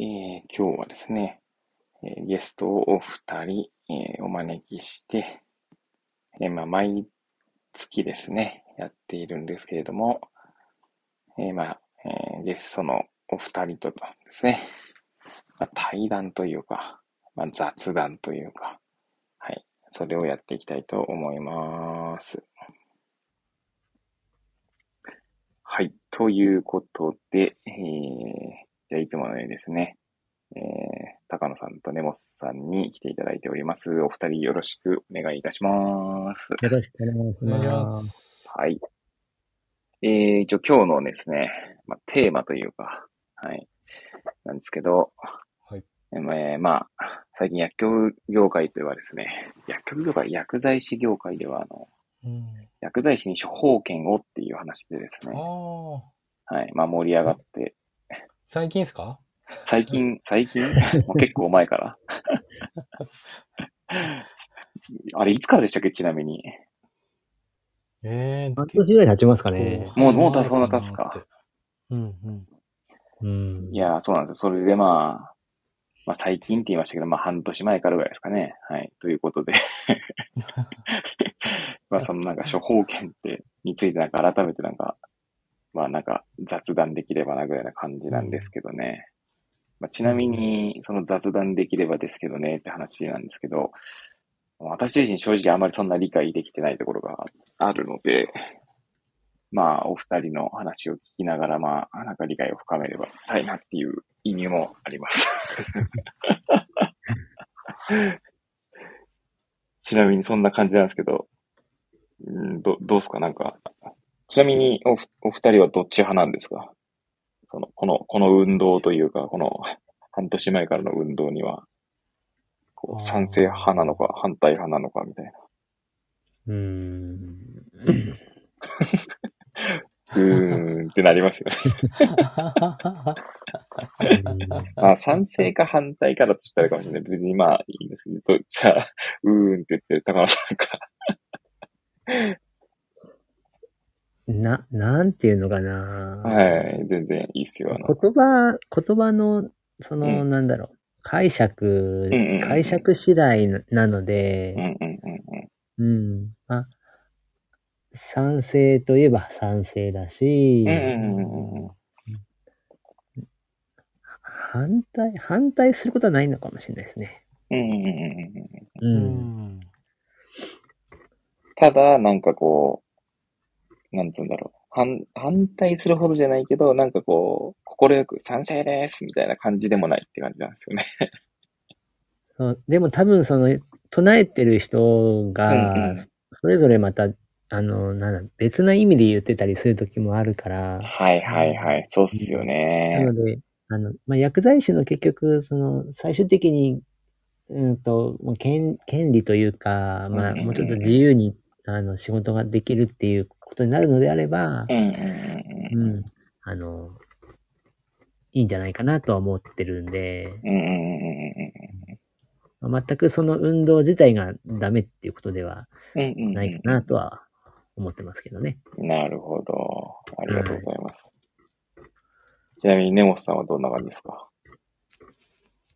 えー今日はですね、えーゲストをお二人、えーお招きして、えーまあ、毎月ですね、やっているんですけれども、えーまあ、えーゲストのお二人とですね、まあ、対談というか、まあ、雑談というか、はい、それをやっていきたいと思います。はい、ということで、えーじゃあいつものようにですね、えー、高野さんと根本さんに来ていただいております。お二人よろしくお願いいたします。よろしくお願いしま。ますす。はい。えー、一応今日のですね、まあ、テーマというか、はい、なんですけど、はい。えーまあ、最近薬局業界ではですね、薬局業界、薬剤師業界では、あの、うん。薬剤師に処方権をっていう話でですあね、あ、はい、まあ盛り上がって、最近ですか？最近、最近？もう結構前から。あれ、いつからでしたっけ？ちなみに。ええ半年ぐらい経ちますかね。もうもうそんな経つか。うんうん。うん。いやー、そうなんですよ。それでまあ、まあ最近って言いましたけど、まあ半年前からぐらいですかね。はい。ということで。まあそのなんか処方権って、についてなんか改めてなんか、まあなんか雑談できればなぐらいな感じなんですけどね。まあ、ちなみに、その雑談できればですけどねって話なんですけど、私自身正直あまりそんな理解できてないところがあるので、まあ、お二人の話を聞きながら、まあ、なんか理解を深めればたいなっていう意味もあります。ちなみにそんな感じなんですけど、うんどどうすか？なんか、ちなみにおふお二人はどっち派なんですか？その、この、この運動というか、この半年前からの運動には、こう賛成派なのか、反対派なのかみたいな。うーん。うーんってなりますよね。まあ、賛成か反対かだとしたらかもしれない。別にまあいいんですけど、じゃあ、うーんって言ってる高野さんか。な、なんていうのかな。はい、全然いいっすよ。言葉、言葉の、その、うんなんだろう。解釈、うんうんうん解釈次第なのでうん、うんうんうん。うん。まあ、賛成といえば賛成だし、うんうんうんうん反対、反対することはないのかもしれないですね。うんうんうんうんうんう。うんん。ただ、なんかこう、なんつうんだろう。反、反対するほどじゃないけど、なんかこう、心よく賛成ですみたいな感じでもないって感じなんですよね。そうでも多分その、唱えてる人が、うんうんそれぞれまた、あの、なんだ、別な意味で言ってたりする時もあるから、はいはいはい。そうっすよなねの。で、あの、まあ、薬剤師の結局、その、最終的に、うんと、もう権権利というか、まあ、もうちょっと自由に、あの、仕事ができるっていうことになるのであればう、んうんうんうん。うん、あの、いいんじゃないかなとは思ってるんで、うんうんうんうんまあ全くその運動自体がダメっていうことでは。ないかなとは思ってますけどね。なるほど。ありがとうございます。ちなみに根本さんはどんな感じですか？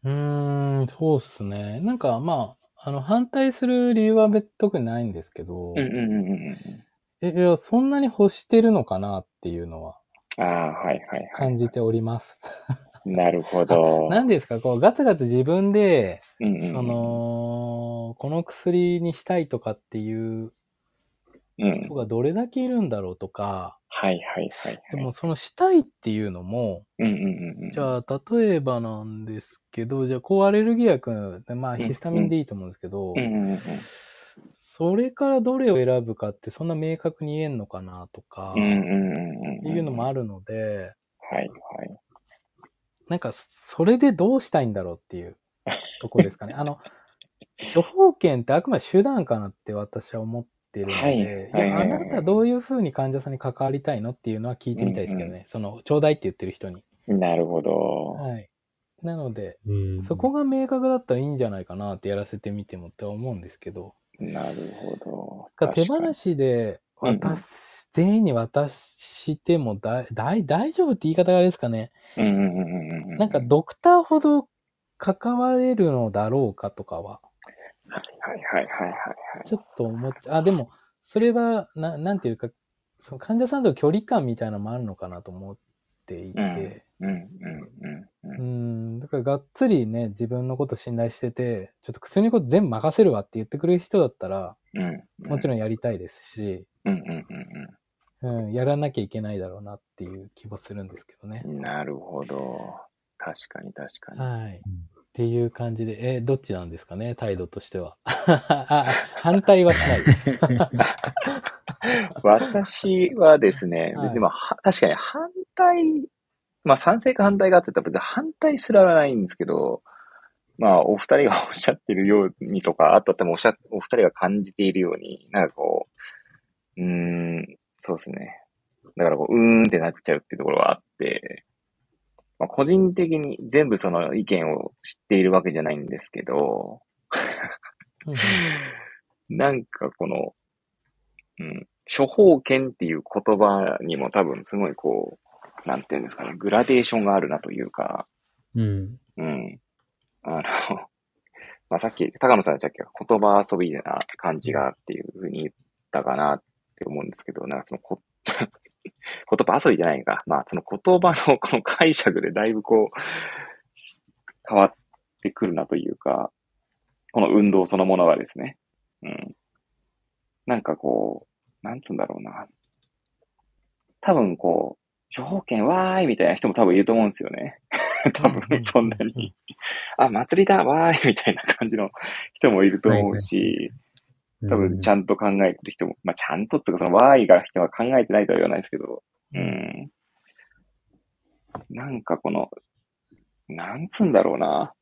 うーん、そうっすね。なんか、まあ、あの、反対する理由は別特にないんですけど、うんうんうんうんえ、いや、そんなに欲してるのかなっていうのはうん。ああ、はいはいはい。感じております。なるほど。何ですか、こう、ガツガツ自分で、うんうんうんそ、の、この薬にしたいとかっていううん。人がどれだけいるんだろうとか、はいはいはいはい。でもそのしたいっていうのも、うんうんうんうん。じゃあ、例えばなんですけど、じゃあ、抗アレルギー薬、まあ、んヒスタミンでいいと思うんですけど、うんうんうんそれからどれを選ぶかってそんな明確に言えんのかなとか、うん。うんうんうんうん。いうのもある。るので、はいはい。なんか、それでどうしたいんだろうっていうとこですかね。あの、処方権ってあくまで手段かなって私は思ってるので、はいいはいはいや、あなたはどういうふうに患者さんに関わりたいのっていうのは聞いてみたいですけどね。うんその、ちょうだいって言ってる人に。なるほど。はい。なので、うんそこが明確だったらいいんじゃないかなってやらせてみてもって思うんですけど、なるほど。か手放しでうんうん渡し、全員に渡してもだ、大丈夫って言い方があれですかね。うんうんうんうんうん。なんかドクターほど関われるのだろうかとかは、はいはいはいはいはい。ちょっと思っちゃ、あ、でも、それは、な、なんていうか、その患者さんとの距離感みたいなのもあるのかなと思っていて、うんうんうんうん。うん、だからがっつりね、自分のこと信頼してて、ちょっと薬のこと全部任せるわって言ってくれる人だったら、うん。もちろんやりたいですし、うんうんうんうん、やらなきゃいけないだろうなっていう気もするんですけどね。うん。なるほど。確かに確かに。はい。っていう感じで、えーどっちなんですかね、態度としては。あ反対はしないです。私はですね、はいでもは確かに反対、まあ賛成か反対かって言ったら別に反対すらはないんですけど、まあお二人がおっしゃってるようにとか、あとでもおっしゃ、お二人が感じているように、なんかこう、うーん、そうですね。だからこう、うーんってなっちゃうっていうところはあって、まあ、個人的に全部その意見を知っているわけじゃないんですけど、うん なんかこの、うん、処方権っていう言葉にも多分すごいこう、なんていうんですかね、グラデーションがあるなというか、うん。うん。あの、まあ、さっき、高野さんさっきは言葉遊びな感じがっていうふうに言ったかなって思うんですけど、なんかそのこ、言葉遊びじゃないか。まあ、その言葉のこの解釈でだいぶこう、変わってくるなというか、この運動そのものがですね。うん。なんかこう、なんつうんだろうな。多分こう、処方権わーいみたいな人も多分いると思うんですよね。多分そんなに。あ、祭りだわーいみたいな感じの人もいると思うし、多分ちゃんと考えてる人も、まあちゃんとっていうかそのわーいが人は考えてないとは言わないですけど、うん。なんかこの、なんつうんだろうな。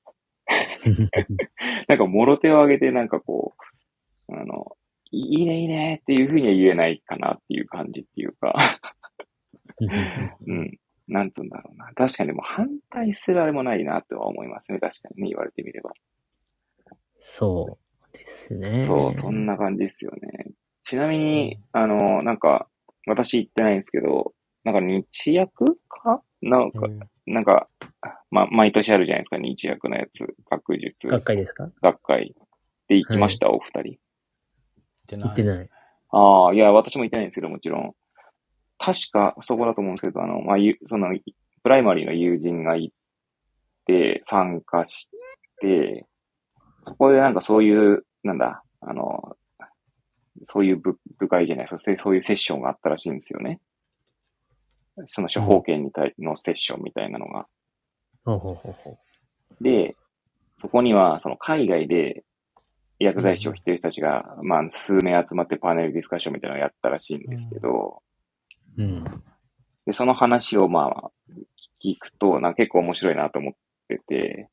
なんか、もろ手を挙げて、なんかこう、あの、いいねいいねっていうふうには言えないかなっていう感じっていうか、うん。なんつうんだろうな。確かにでも反対するあれもないなとは思いますね。確かにね、言われてみれば。そうですね。そう、そんな感じですよね。ちなみに、あの、なんか、私言ってないんですけど、なんか日薬か？なんか、なんか、ま、毎年あるじゃないですか、日薬のやつ。学術学会ですか？学会で行きました、お二人。言ってない。ああ、いや、私も行ってないんですけど、もちろん。確か、そこだと思うんですけど、あの、まあ、ゆその、プライマリーの友人が行って、参加して、そこでなんかそういう、なんだ、あの、そういう部部会じゃない、そしてそういうセッションがあったらしいんですよね。その処方権に対のセッションみたいなのが。ほうほうほうほで、そこには、その海外で薬剤師をしてる人たちが、まあ、数名集まってパネルディスカッションみたいなのをやったらしいんですけど、う。うん。で、その話をまあ、聞くと、な結構面白いなと思ってて、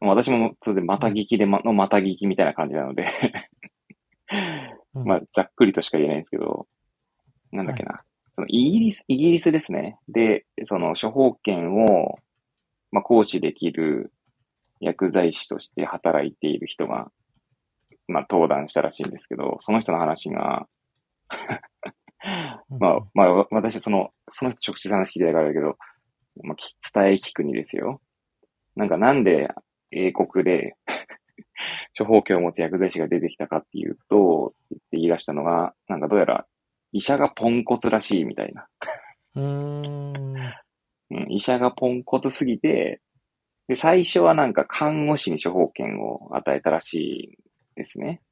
私もそれでまた聞きでま、のまた聞きみたいな感じなのでうん まあ、ざっくりとしか言えないんですけど、なんだっけな。そのイギリス、イギリスですね。で、その処方権を、まあ、行使できる薬剤師として働いている人が、まあ、登壇したらしいんですけど、その人の話が、まあ、まあ、わ私、その、その人直接話聞いてないからだけど、まあ、き伝え聞くにですよ。なんかなんで英国で 処方権を持つ薬剤師が出てきたかっていうと、って言い出したのが、なんかどうやら医者がポンコツらしいみたいな。うーん。うん、医者がポンコツすぎて、で、最初はなんか看護師に処方権を与えたらしいんですね。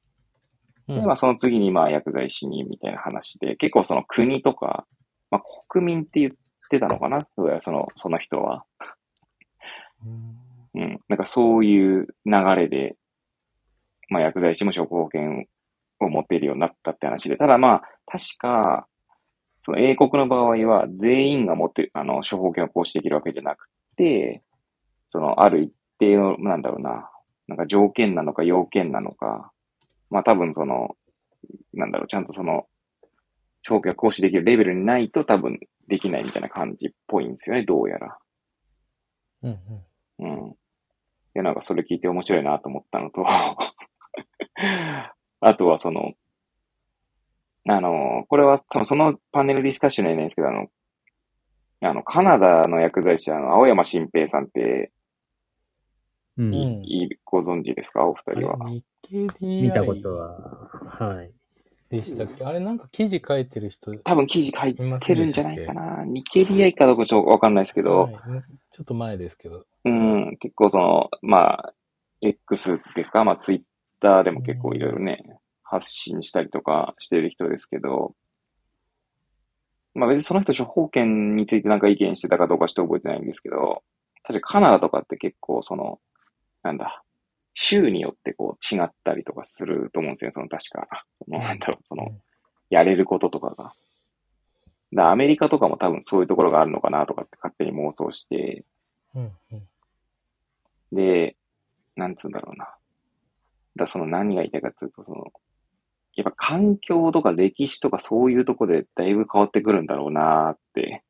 で、まあその次にまあ薬剤師にみたいな話で、結構その国とか、まあ国民って言ってたのかな？その、その人は。うんうん。なんかそういう流れで、まあ薬剤師も処方権を持っているようになったって話で、ただまあ、確か、その英国の場合は全員が持って、あの、処方権を行使できるわけじゃなくて、その、ある一定の、なんだろうな、なんか条件なのか要件なのか、まあ多分その、なんだろう、ちゃんとその、処方権を行使できるレベルにないと多分できないみたいな感じっぽいんですよね、どうやら。うんうん。で、なんかそれ聞いて面白いなと思ったのと、あとはその、あの、これは多分そのパネルディスカッションにはないんですけど、あの、あの、カナダの薬剤師、あの、青山新平さんって、うん。ご存知ですか？お二人は。日経 DI 見たことは、はい。でしたっけ？あれなんか記事書いてる人、多分記事書いてるんじゃないかな。ニケリアイかどうかちょっとわかんないですけど、はい。ちょっと前ですけど。うん、結構その、まあ、X ですか？まあ、ツイッターでも結構いろいろね、発信したりとかしてる人ですけど、まあ別にその人処方権についてなんか意見してたかどうかちょっと覚えてないんですけど、確かカナダとかって結構その、なんだ、州によってこう違ったりとかすると思うんですよ、その確か。そのなんだろう、その、やれることとかが。だアメリカとかも多分そういうところがあるのかなとかって勝手に妄想して、うんうんで、なんつうんだろうな。だその何が言いたいかっていうと、その、やっぱ環境とか歴史とかそういうとこでだいぶ変わってくるんだろうなって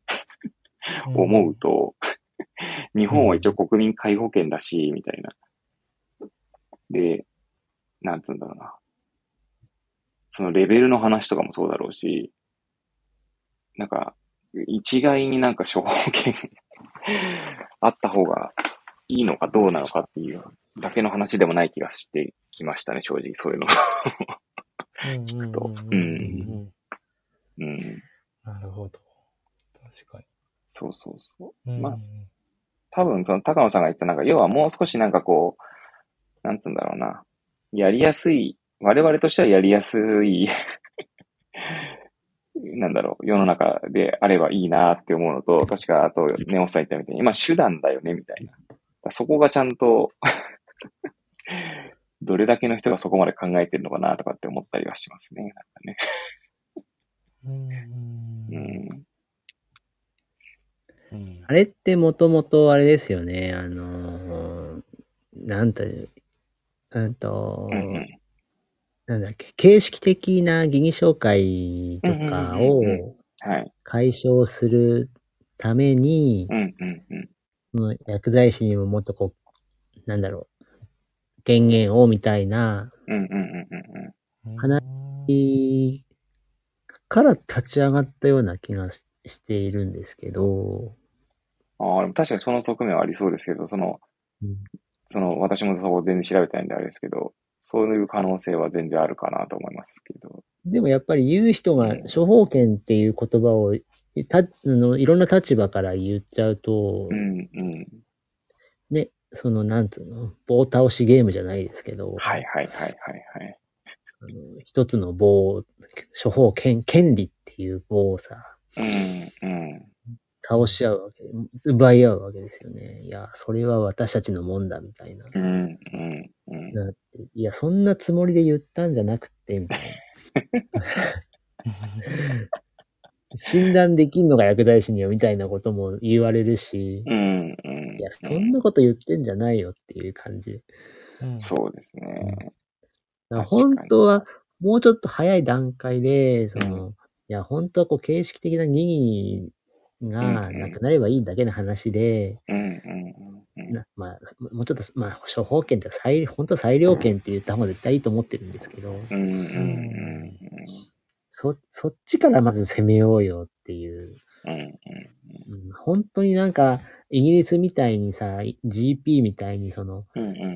うん思うと、日本は一応国民皆保険だし、みたいな。で、なんつうんだろうな。そのレベルの話とかもそうだろうし、なんか、一概になんか処方権 あった方がいいのかどうなのかっていうだけの話でもない気がしてきましたね、正直そういうの。聞くとうんうん。なるほど。確かそうそうそう。に。うんまあ多分その高野さんが言ったなんか、要はもう少しなんかこう、なんつうんだろうな。やりやすい、我々としてはやりやすい、なんだろう、世の中であればいいなって思うのと、確かあと、ネオスさん言ったみたいに、まあ手段だよね、みたいな。そこがちゃんと、どれだけの人がそこまで考えてるのかなとかって思ったりはしますね。なんかね。うんあれってもともとあれですよね、あのーなんという、うんと、うんうん。なんだっけ、形式的な疑義紹介とかを。解消するために薬剤師にももっとこう、なんだろう、権限をみたいな。話から立ち上がったような気がししているんですけど、ああ、でも確かにその側面はありそうですけど、その、うんその、私もそこ全然調べてないんであれですけど、そういう可能性は全然あるかなと思いますけど。でもやっぱり言う人が処方権っていう言葉をたあのいろんな立場から言っちゃうと、うんうん。ね、そのなんつうの、棒倒しゲームじゃないですけど、はいはいはいはいはい。あの一つの棒、処方権、権利っていう棒をさ、うんうん。倒し合うわけ、奪い合うわけですよね。いや、それは私たちのもんだみたいな。うんうんうん。なって、いや、そんなつもりで言ったんじゃなくて、みたいな。診断できんのが薬剤師によみたいなことも言われるし、うんうん。いや、そんなこと言ってんじゃないよっていう感じ。うんそうですね。本当は、もうちょっと早い段階で、その、ういや、本当はこう、形式的な疑義がなくなればいいだけの話で、まあ、もうちょっと、まあ、処方権って裁、本当は裁量権って言った方が絶対いいと思ってるんですけど、そ、そっちからまず攻めようよっていう。本当になんか、イギリスみたいにさ、GP みたいにその。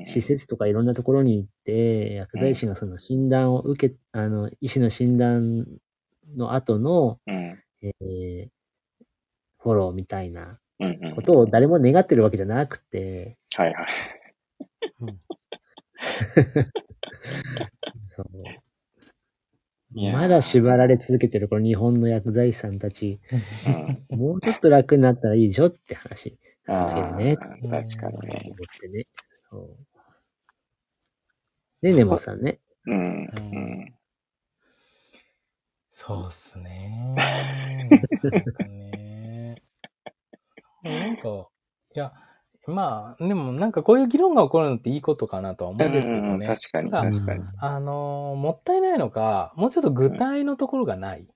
施設とかいろんなところに行って、薬剤師がその診断を受け、あの、医師の診断の後の、うん。えーフォローみたいなうんうん。ことを誰も願ってるわけじゃなくて、はいはい。そうまだ縛られ続けてるこの日本の薬剤師さんたち、うん。もうちょっと楽になったらいいでしょって話なんだけどね。確かにね。思ってね。そう。で、ネモさんね。うんうん。そうっすね。ね。なんか、いや、まあ、でもなんかこういう議論が起こるのっていいことかなとは思うんですけどうんね。確かに確かに。あのーもったいないのが、もうちょっと具体のところがない。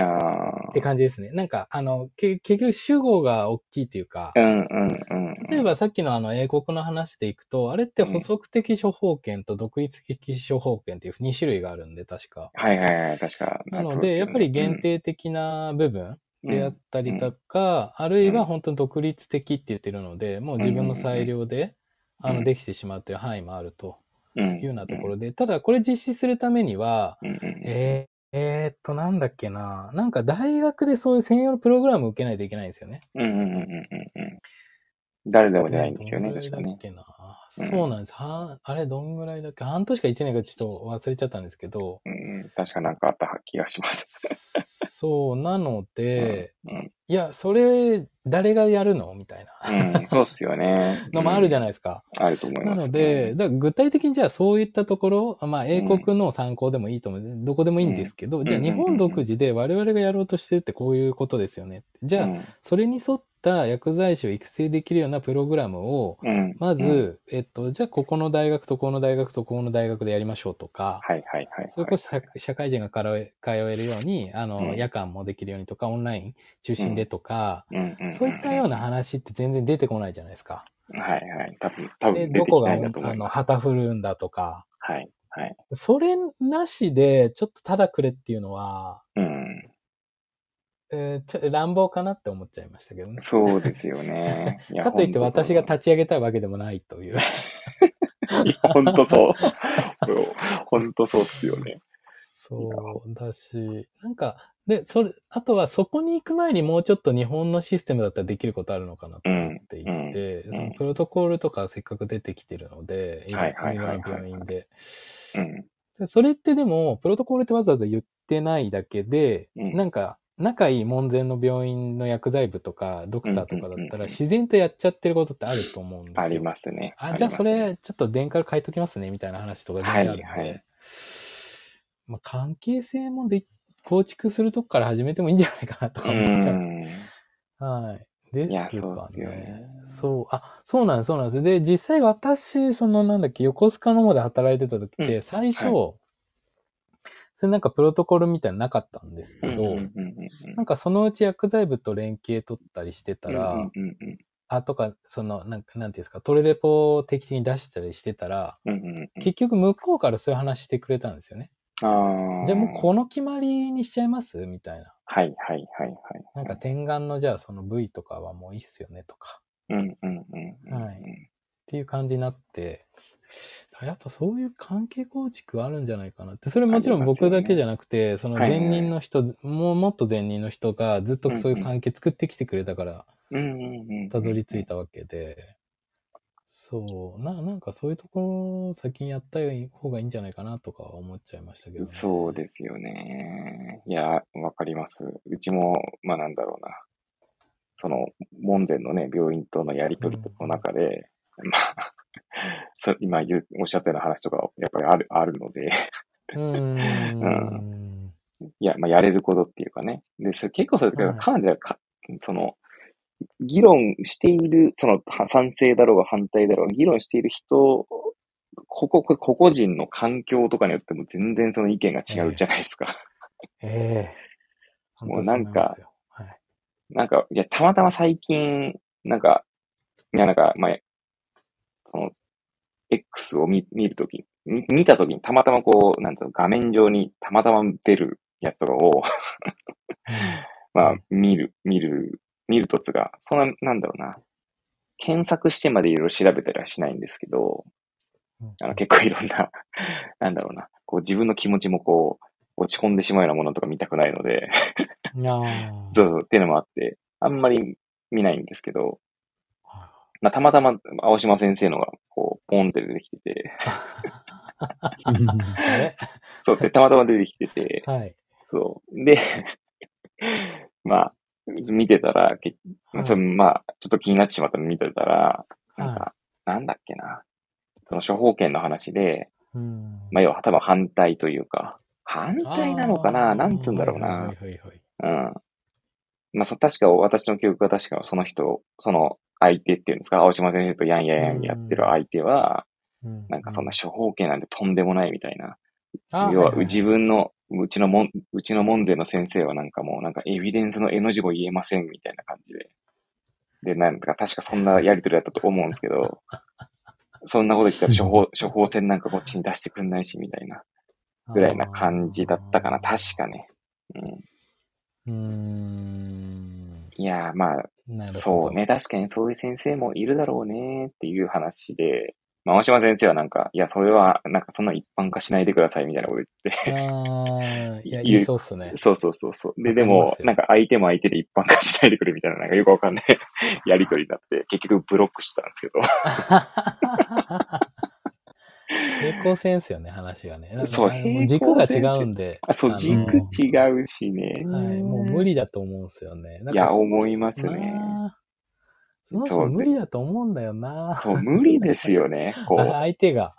ああって。感じですね。なんか、あの、け結局主語が大きいっていうかう、んうんうん。例えばさっきのあの英国の話でいくと、あれって補足的処方権と独立的処方権っていう2種類があるんで、確か。はいはいはい、確か。なので、ねやっぱり限定的な部分うんであったりとか、あるいは本当に独立的って言ってるので、もう自分の裁量で、あの、うんできてしまうという範囲もあるとうんいうようなところで、ただこれ実施するためには、えーえーっと、なんだっけな。なんか大学でそういう専用のプログラムを受けないといけないんですよね。うんうんうんうんうん。誰でもじゃないんですよね、確かねっ。けな。うんそうなんです。はあれ、どんぐらいだっけ？半年か1年かちょっと忘れちゃったんですけど、うん、確かなんかあった気がします。そう、なので、うんいや、それ、誰がやるの？みたいなうん、そうっすよね。のもあるじゃない、ですか。あると思います。なので、だ具体的にじゃあそういったところ、まあ英国の参考でもいいと思う。どこでもいいんですけど、じゃあ日本独自で我々がやろうとしてるってこういうことですよね。じゃあ、それに沿った薬剤師を育成できるようなプログラムを、うん、うんまず、うんえっと、じゃあここの大学とこの大学とここの大学でやりましょうとか、はいはいはい。それこそ社社会人が通え通えるように、あの、うん夜間もできるようにとか、オンライン中心でとか、うんそういったような話って全然出てこないじゃないですか。はいはい。多分、多で、分出どこが、てきないんだと思あの、います。旗振るんだとか、はいはい。それなしで、ちょっとただくれっていうのは、うん。えーちょ乱暴かなって思っちゃいましたけどね。そうですよね。いやかといって私が立ち上げたいわけでもないという。いや、ほんとそう。ほんとそうっすよね。そうだし、なんか、で、それ、あとはそこに行く前にもうちょっと日本のシステムだったらできることあるのかなと思っていて、うんそのプロトコールとかせっかく出てきてるので、いろはい病院で。それってでも、プロトコールってわざわざ言ってないだけで、うんなんか、仲いい門前の病院の薬剤部とか、ドクターとかだったら、自然とやっちゃってることってあると思うんですよ。ありますね。あ、じゃあそれ、ちょっと電から変えときますね、みたいな話とか全然あるんで。はいはいまあ、関係性もで、構築するとこから始めてもいいんじゃないかなとかう思っちゃうんですん。はい。ですかそうねね。そう、あ、そうなんです、そうなんです。で、実際私、そのなんだっけ、横須賀の方で働いてた時って、うん最初、はそれなんかプロトコルみたいなのなかったんですけど、なんかそのうち薬剤部と連携取ったりしてたら、あ、とか、その、なんか、なんていうんですか、トレレポを定期的に出したりしてたら、結局向こうからそういう話してくれたんですよね。じゃあもうこの決まりにしちゃいます？みたいな。はいはいはいはい。なんか点眼のじゃあその部位とかはもういいっすよねとか。うんうんうんうん。はいっていう感じになって、やっぱそういう関係構築あるんじゃないかなって。それもちろん僕だけじゃなくて、その前任の人、もうもっと前任の人がずっとそういう関係作ってきてくれたから。たどり着いたわけで、そう、な、なんかそういうところを先にやった方がいいんじゃないかなとか思っちゃいましたけどね。そうですよね。いや、わかります。うちも、まあなんだろうな。その、門前のね、病院とのやりとりの中で、まあ、そ今言う、おっしゃったような話とか、やっぱりある、あるので、うーん。いや、まあやれることっていうかね。で、それ結構それ、はい彼女がか、その、議論している、その、は賛成だろうが反対だろうが、議論している人、ここ、個々人の環境とかによっても全然その意見が違うじゃないですか。ええ もうなんかはい。なんか、いや、たまたま最近、なんか、いや、なんか、まあ、その、X を見見るとき、見見たときにたまたまこう、なんつうの、画面上にたまたま出るやつとかを、まあ、見る、見る、見るとつが、そんな、なんだろうな、検索してまでいろいろ調べたりはしないんですけど、うん。あの結構いろんな、なんだろうな、こう自分の気持ちもこう、落ち込んでしまうようなものとか見たくないので、そうそう、っていうのもあって、あんまり見ないんですけど、はまあ、たまたま、青島先生のが、こう、ポンって出てきてて、え そう、で、たまたま出てきてて、はい。そう。で、まあ、見てたら、けはいそれまあ、ちょっと気になってしまったの見てたら、なんはか、なんだっけな。その処方権の話で、うんまあ、要は多分反対というか、反対なのかな？なんつうんだろうな。うん。まあ、そ、確か私の記憶が確かその人、その相手っていうんですか、青島先生とヤンヤンヤンやってる相手は、うんなんかそんな処方権なんてとんでもないみたいな。要は自分のうちのもん、うちの門税の先生はなんかもうなんかエビデンスの絵の字も言えませんみたいな感じで。で、なんか確かそんなやりとりだったと思うんですけど、そんなこと言ったら処方、処方箋なんかこっちに出してくんないしみたいなぐらいな感じだったかな。確かね。うん。うーん。いやー、まあ、なるほど。そうね。確かにそういう先生もいるだろうねっていう話で、まあ、大島先生はなんか、いや、それは、なんかそんな一般化しないでくださいみたいなこと言って。ああ、いや、言いそうっすね。そうそうそうそう。で、でもなんか相手も相手で一般化しないでくれみたいな、なんかよくわかんない やりとりになって、結局ブロックしてたんですけど。平行線っすよね、話がね。そう軸が違うんで。あ、そう、の軸違うしね。はい、もう無理だと思うんですよね。いや思いますね。その人無理だと思うんだよな。そう、無理ですよね。こあう。相手が。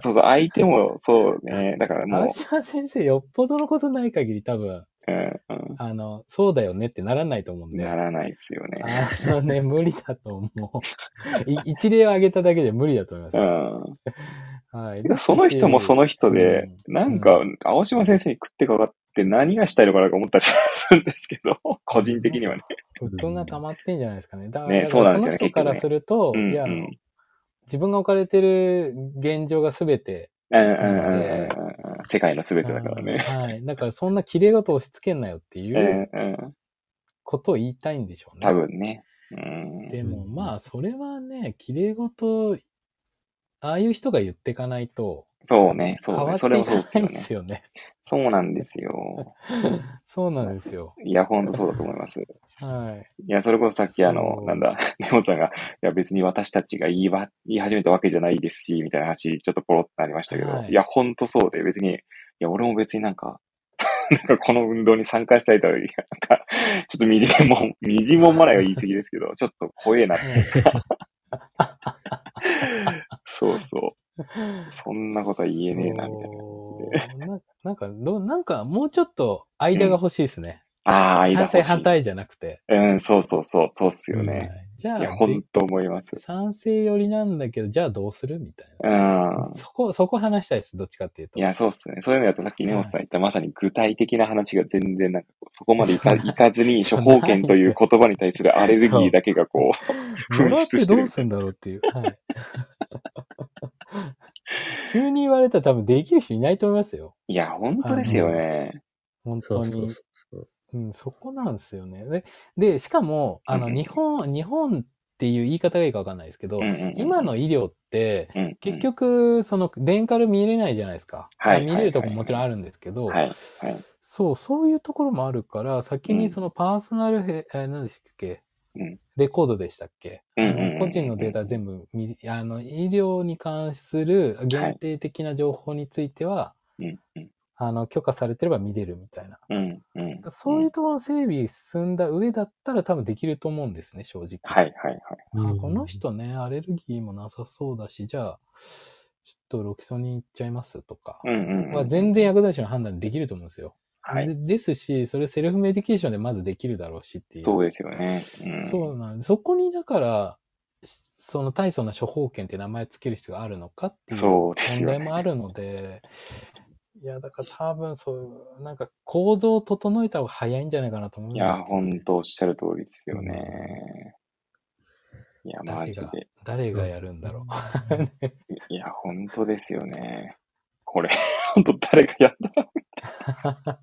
そうそう、相手もそうね。だからもう青、島先生よっぽどのことない限り多分、うん、うあの、そうだよねってならないと思うんん。で。ならないですよね。あのね、無理だと思う。い一例を挙げただけで無理だと思います。うん。はい。その人もその人で、うんなんか、青島先生に食ってかかって何がしたいのかなと思ったりするんですけど、個人的にはね。鬱憤が溜まってんじゃないですかね。だから、ねだそうなんですよねからその人からすると、うん、いや、うん。自分が置かれてる現状が全て、うんうんうんうんうん世界の全てだからうんね。はい。だからそんな綺麗事を押し付けんなよっていうんううん。ことを言いたいんでしょうね。多分ね。うん。でもまあ、それはね、綺麗事、ああいう人が言っていかないと、そうね。そうね。変わってそれもそうですよね。ですよね。そうなんですよ。そうなんですよ。いや、ほんとそうだと思います。いはい。や、それこそさっきあのそ、うなんだ、ネモさんが、いや別に私たちが言いわ、言い始めたわけじゃないですし、みたいな話、ちょっとポロッとなりましたけど、はいい、や、ほんとそうで、別に、いや、俺も別になんか、なんかこの運動に参加したいとは、なんか、ちょっとみじも、みじも思わないは言い過ぎですけど、ちょっと怖えなって。そうそう。そんなことは言えねえな、みたいな感じで。ななんかどう、なんかもうちょっと間が欲しいですね。ああ、間賛成反対じゃなくて。うん、そうそうそう、そうっすよはね。いじゃあ、いや、ほんでと思います。賛成寄りなんだけど、じゃあどうするみたいうんな。。そこ、そこ話したいです。どっちかっていうと。いや、そうっすね。そういうのだとさっき根本さん言った、まさに具体的な話が全然なんかそこまでいか いかずに、処方権という言葉に対するアレルギーだけがこう、噴出してるてどうすんだろうっていう。はい。急に言われたら多分できる人いないと思いますよ。いや、本当ですよね。本当に。そうそうそうそう。うん、そこなんですよね。で、でしかも、あの、うん日本、日本っていう言い方がいいかわかんないですけど、うんうんうん今の医療って、うんうん。結局、その、電から見れないじゃないですか。はい見れるとこももちろんあるんですけど、はい、はい。そう、そういうところもあるから、先うん。にそのパーソナルヘ、えー何でしたっけ、うん。レコードでしたっけ、個人のデータ全部見、あの、医療に関する限定的な情報については、うん、うん、あの、許可されてれば見れるみたいな。うん、うん。そういうところの整備進んだ上だったら多分できると思うんですね、正直。はい、はい、はい。あこの人ね、アレルギーもなさそうだし、じゃあ、ちょっとロキソニンいっちゃいますとか、うん、うんうん。は全然薬剤師の判断できると思うんですよ。はい。でですし、それセルフメディケーションでまずできるだろうしっていう。そうですよね。うん。そうなん。そこにだから、しその大層な処方権って名前つける必要があるのかっていうそうですよね問題もあるので、いや、だから多分そう、なんか構造を整えた方が早いんじゃないかなと思うんいや、ですけど。ほんとおっしゃる通りですよね。いや、マジで。、誰がやるんだろう。いや、ほんとですよね。これ、ほんと誰がやった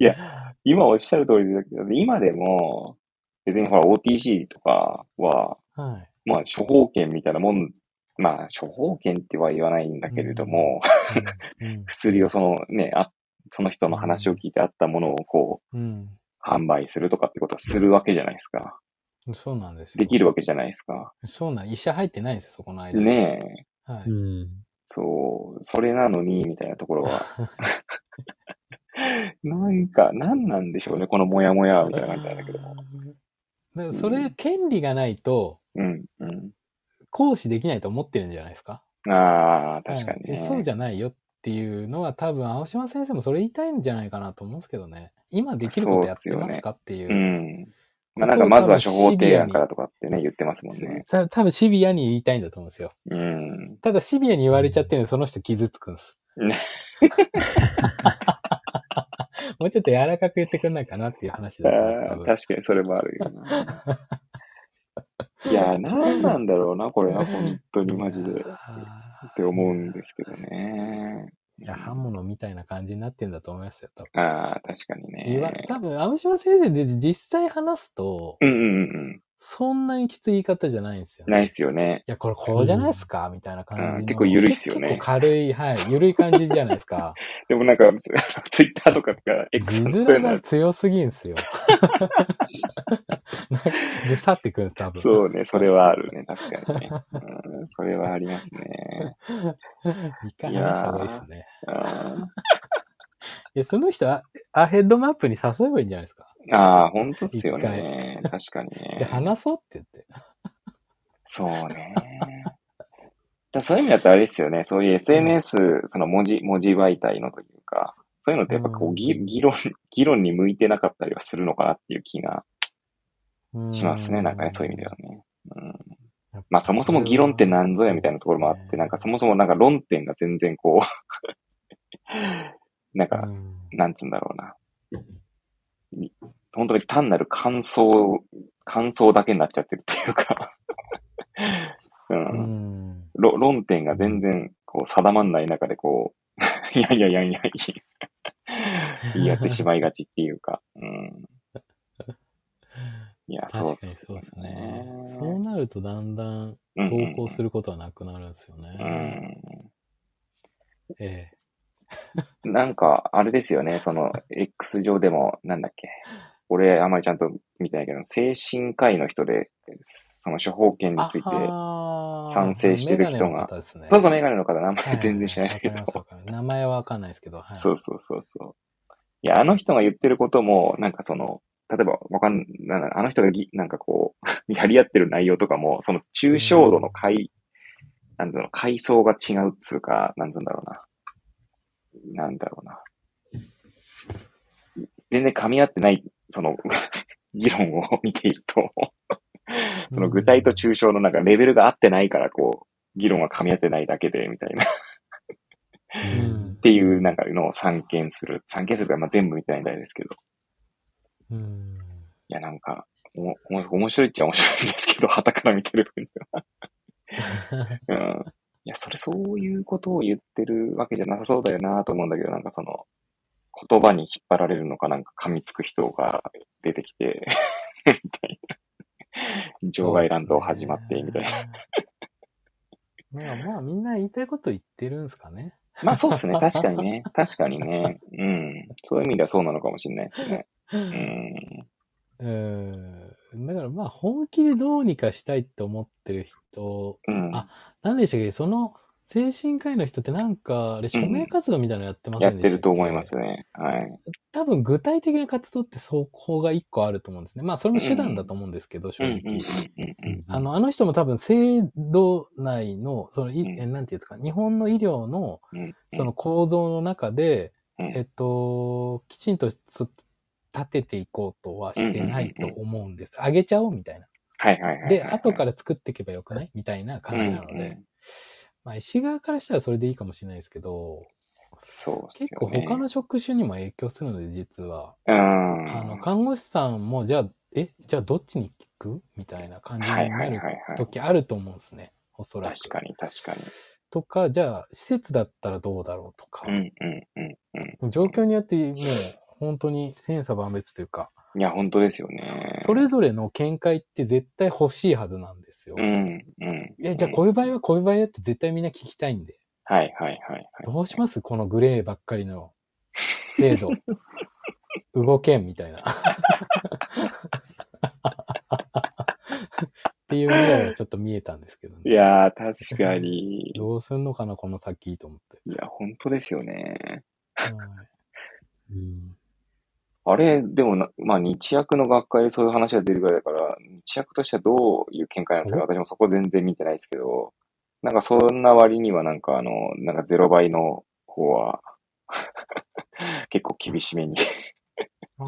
いや、今おっしゃる通りだけど、今でも、別にほら OTC とかは、はい。まあ処方権みたいなもん、まあ処方権っては言わないんだけれども、うん薬をそのね、あ、その人の話を聞いてあったものをこう、うん。販売するとかってことはするわけじゃないですか。うん。そうなんですよ。できるわけじゃないですか。そうなん、医者入ってないんですよ、そこの間。ねえ。はい。うん。そう、それなのに、みたいなところは。なんか、なんなんでしょうね、このモヤモヤみたいな感じなんだけども。それ、権利がないと、うん、うん。行使できないと思ってるんじゃないですか？ああ、確かにね。はいそうじゃないよっていうのは多分、青島先生もそれ言いたいんじゃないかなと思うんですけどね。今できることやってますかっていう。うん。まあなんか、まずは処方提案からとかってね、言ってますもんね。た多分シビアに言いたいんだと思うんですよ。うん。ただシビアに言われちゃってるんで、その人傷つくんです。ね もうちょっと柔らかく言ってくんないかなっていう話だったんです確かにそれもあるよな。いや、なんなんだろうな、これな、本当にマジで。っあて思うんですけどね。ーいや、刃物みたいな感じになってんだと思いますよ、多分。ああ、確かにね。多分、青島先生で実際話すと、うんうんうんそんなにきつい言い方じゃないんですようん。ないっすよね。いや、これこうじゃないですか、みたいな感じの。うん結構緩いっすよね結構軽い、はい、緩い感じじゃないですか？でもなんか、ツイッターとかが、X 字面が強すぎんすよ。なんかぐさってくるんです、多分。そうね、それはあるね、確かにね。うん、それはありますね。一回話した方がいいですね。あいや、その人は、あ、ヘッドマップに誘えばいいんじゃないですか？ーあー、ほんとっすよね。確かに で、ね。話そうって言って。そうね。だそういう意味だとあれですよね。そういう SNS、その文字、文字媒体のというか、そういうのってやっぱこうんう、議議論、議論に向いてなかったりはするのかなっていう気がしますね。なんかね、そういう意味ではね。うん、まあそもそも議論って何ぞやみたいなところもあって、なんかそもそもなんか論点が全然こう、なんか、なんつうんだろうな。に本当に単なる感想、感想だけになっちゃってるっていうか、う、うんん。ろ論点が全然こう定まんない中でこう、い やいやいやいやいや、言いやってしまいがちっていうか、うん。いや、そ う確かにそうですね。そそうなるとだんだん投稿することはなくなるんですようね。ん。えなんか、あれですよね、その、X 上でも、なんだっけ。俺、あんまりちゃんと見てないけど、精神科医の人で、その処方権え。について、あ賛成してる人がねそうそう、メガネの方、名前はい全然知らないけど名前はわかんないですけど、はい。そうそうそうそう。いや、あの人が言ってることも、なんかその、例えば、わかんなんだあの人がぎ、なんかこう、やり合ってる内容とかも、その抽象度の階、なんつうの、階層が違うっつうか、なんつうんだろうな。なんだろうな。全然噛み合ってない、その、議論を 見ていると、その具体と抽象のなんかレベルが合ってないから、こう、議論が噛み合ってないだけで、みたいな。うんっていうなんかのを散見する。散見するから、まあ、全部見てないみたいですけど。うん。いや、なんか、おも面白いっちゃ面白いんですけど、旗から見てる分には。うん。いや、それそういうことを言ってるわけじゃなさそうだよなと思うんだけど、なんかその、言葉に引っ張られるのかなんか噛みつく人が出てきて、みたいな。場外乱闘始まって、みたいな。な。まあまあみんな言いたいこと言ってるんですかね。まあそうっすね。確かにね。確かにね。うん。そういう意味ではそうなのかもしれないですね。うん。うん。だからまあ本気でどうにかしたいって思ってる人、うん。あなんでしたっけ？その精神科医の人ってなんか、あれ署名活動みたいなのやってませやっんでしたっけ？てると思いますね。はい。多分具体的な活動ってそこが一個あると思うんですね。まあそれも手段だと思うんですけど、正うんうん直。うんうんあの、あの人も多分制度内の、その、いうんえなんていうんですか、日本の医療のうんうん。その構造の中で、うんえっと、きちんとそ立てていこうとはしてないと思うんです。あげちゃおうみたいな。はいはいはいはい。で、後から作っていけばよくない？みたいな感じなので、まあ、医師側からしたらそれでいいかもしれないですけど、そうっす結構。他の職種にも影響するので、実は。うん。あの、看護師さんも、じゃあ、え、じゃあどっちに聞く？みたいな感じにはいはないるはいはい。時あると思うんですね。おそらく。確かに確かに。とか、じゃあ、施設だったらどうだろうとかう、んうんうんうん。状況によってもう本当に千差万別というか、いや、本当ですよね。それぞれの見解って絶対欲しいはずなんですよ。うんうん。いや、じゃあこういう場合はこういう場合だって絶対みんな聞きたいんで、はいはいはいはい。どうします？このグレーばっかりの制度。動けんみたいな。っていう未来がちょっと見えたんですけどいね。やー、確かに。どうすんのかな、この先と思って。いや、本当ですよね。はいうんあれ、でもな、まあ、日薬の学会でそういう話が出るぐらいだから、日薬としてはどういう見解なんですか私もそこ全然見てないですけど、なんかそんな割にはなんかあの、なんかゼロ倍の方は、結構厳しめに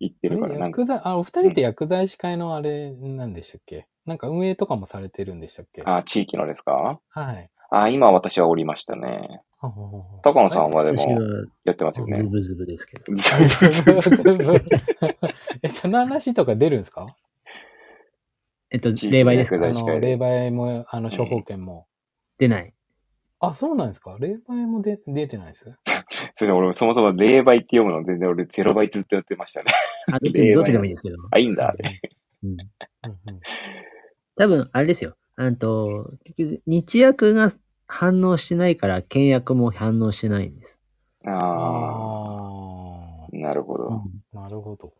言ってるから、えなんか、薬剤、あ、お二人って薬剤師会のあれ、なんでしたっけ？なんか運営とかもされてるんでしたっけ？あ、地域のですか？はい。あ、今私はおりましたね。高野さんはでも、やってますよね。ズブズブですけど。ズブズブ。え、その話とか出るんですか？えっと、霊媒ですか？あの、霊媒も、あの、処方権も。出ない。あ、そうなんですか？霊媒も出、出てないです？それ俺、そもそも霊媒って読むの全然俺ゼロ倍ずっとやってましたね。あ、どっちどっちでもいいんですけど。あ、いいんだ、うん。多分、あれですよ。あと、結局、日薬が反応してないから、倹約も反応してないんです。ああ。なるほど、うん、なるほど。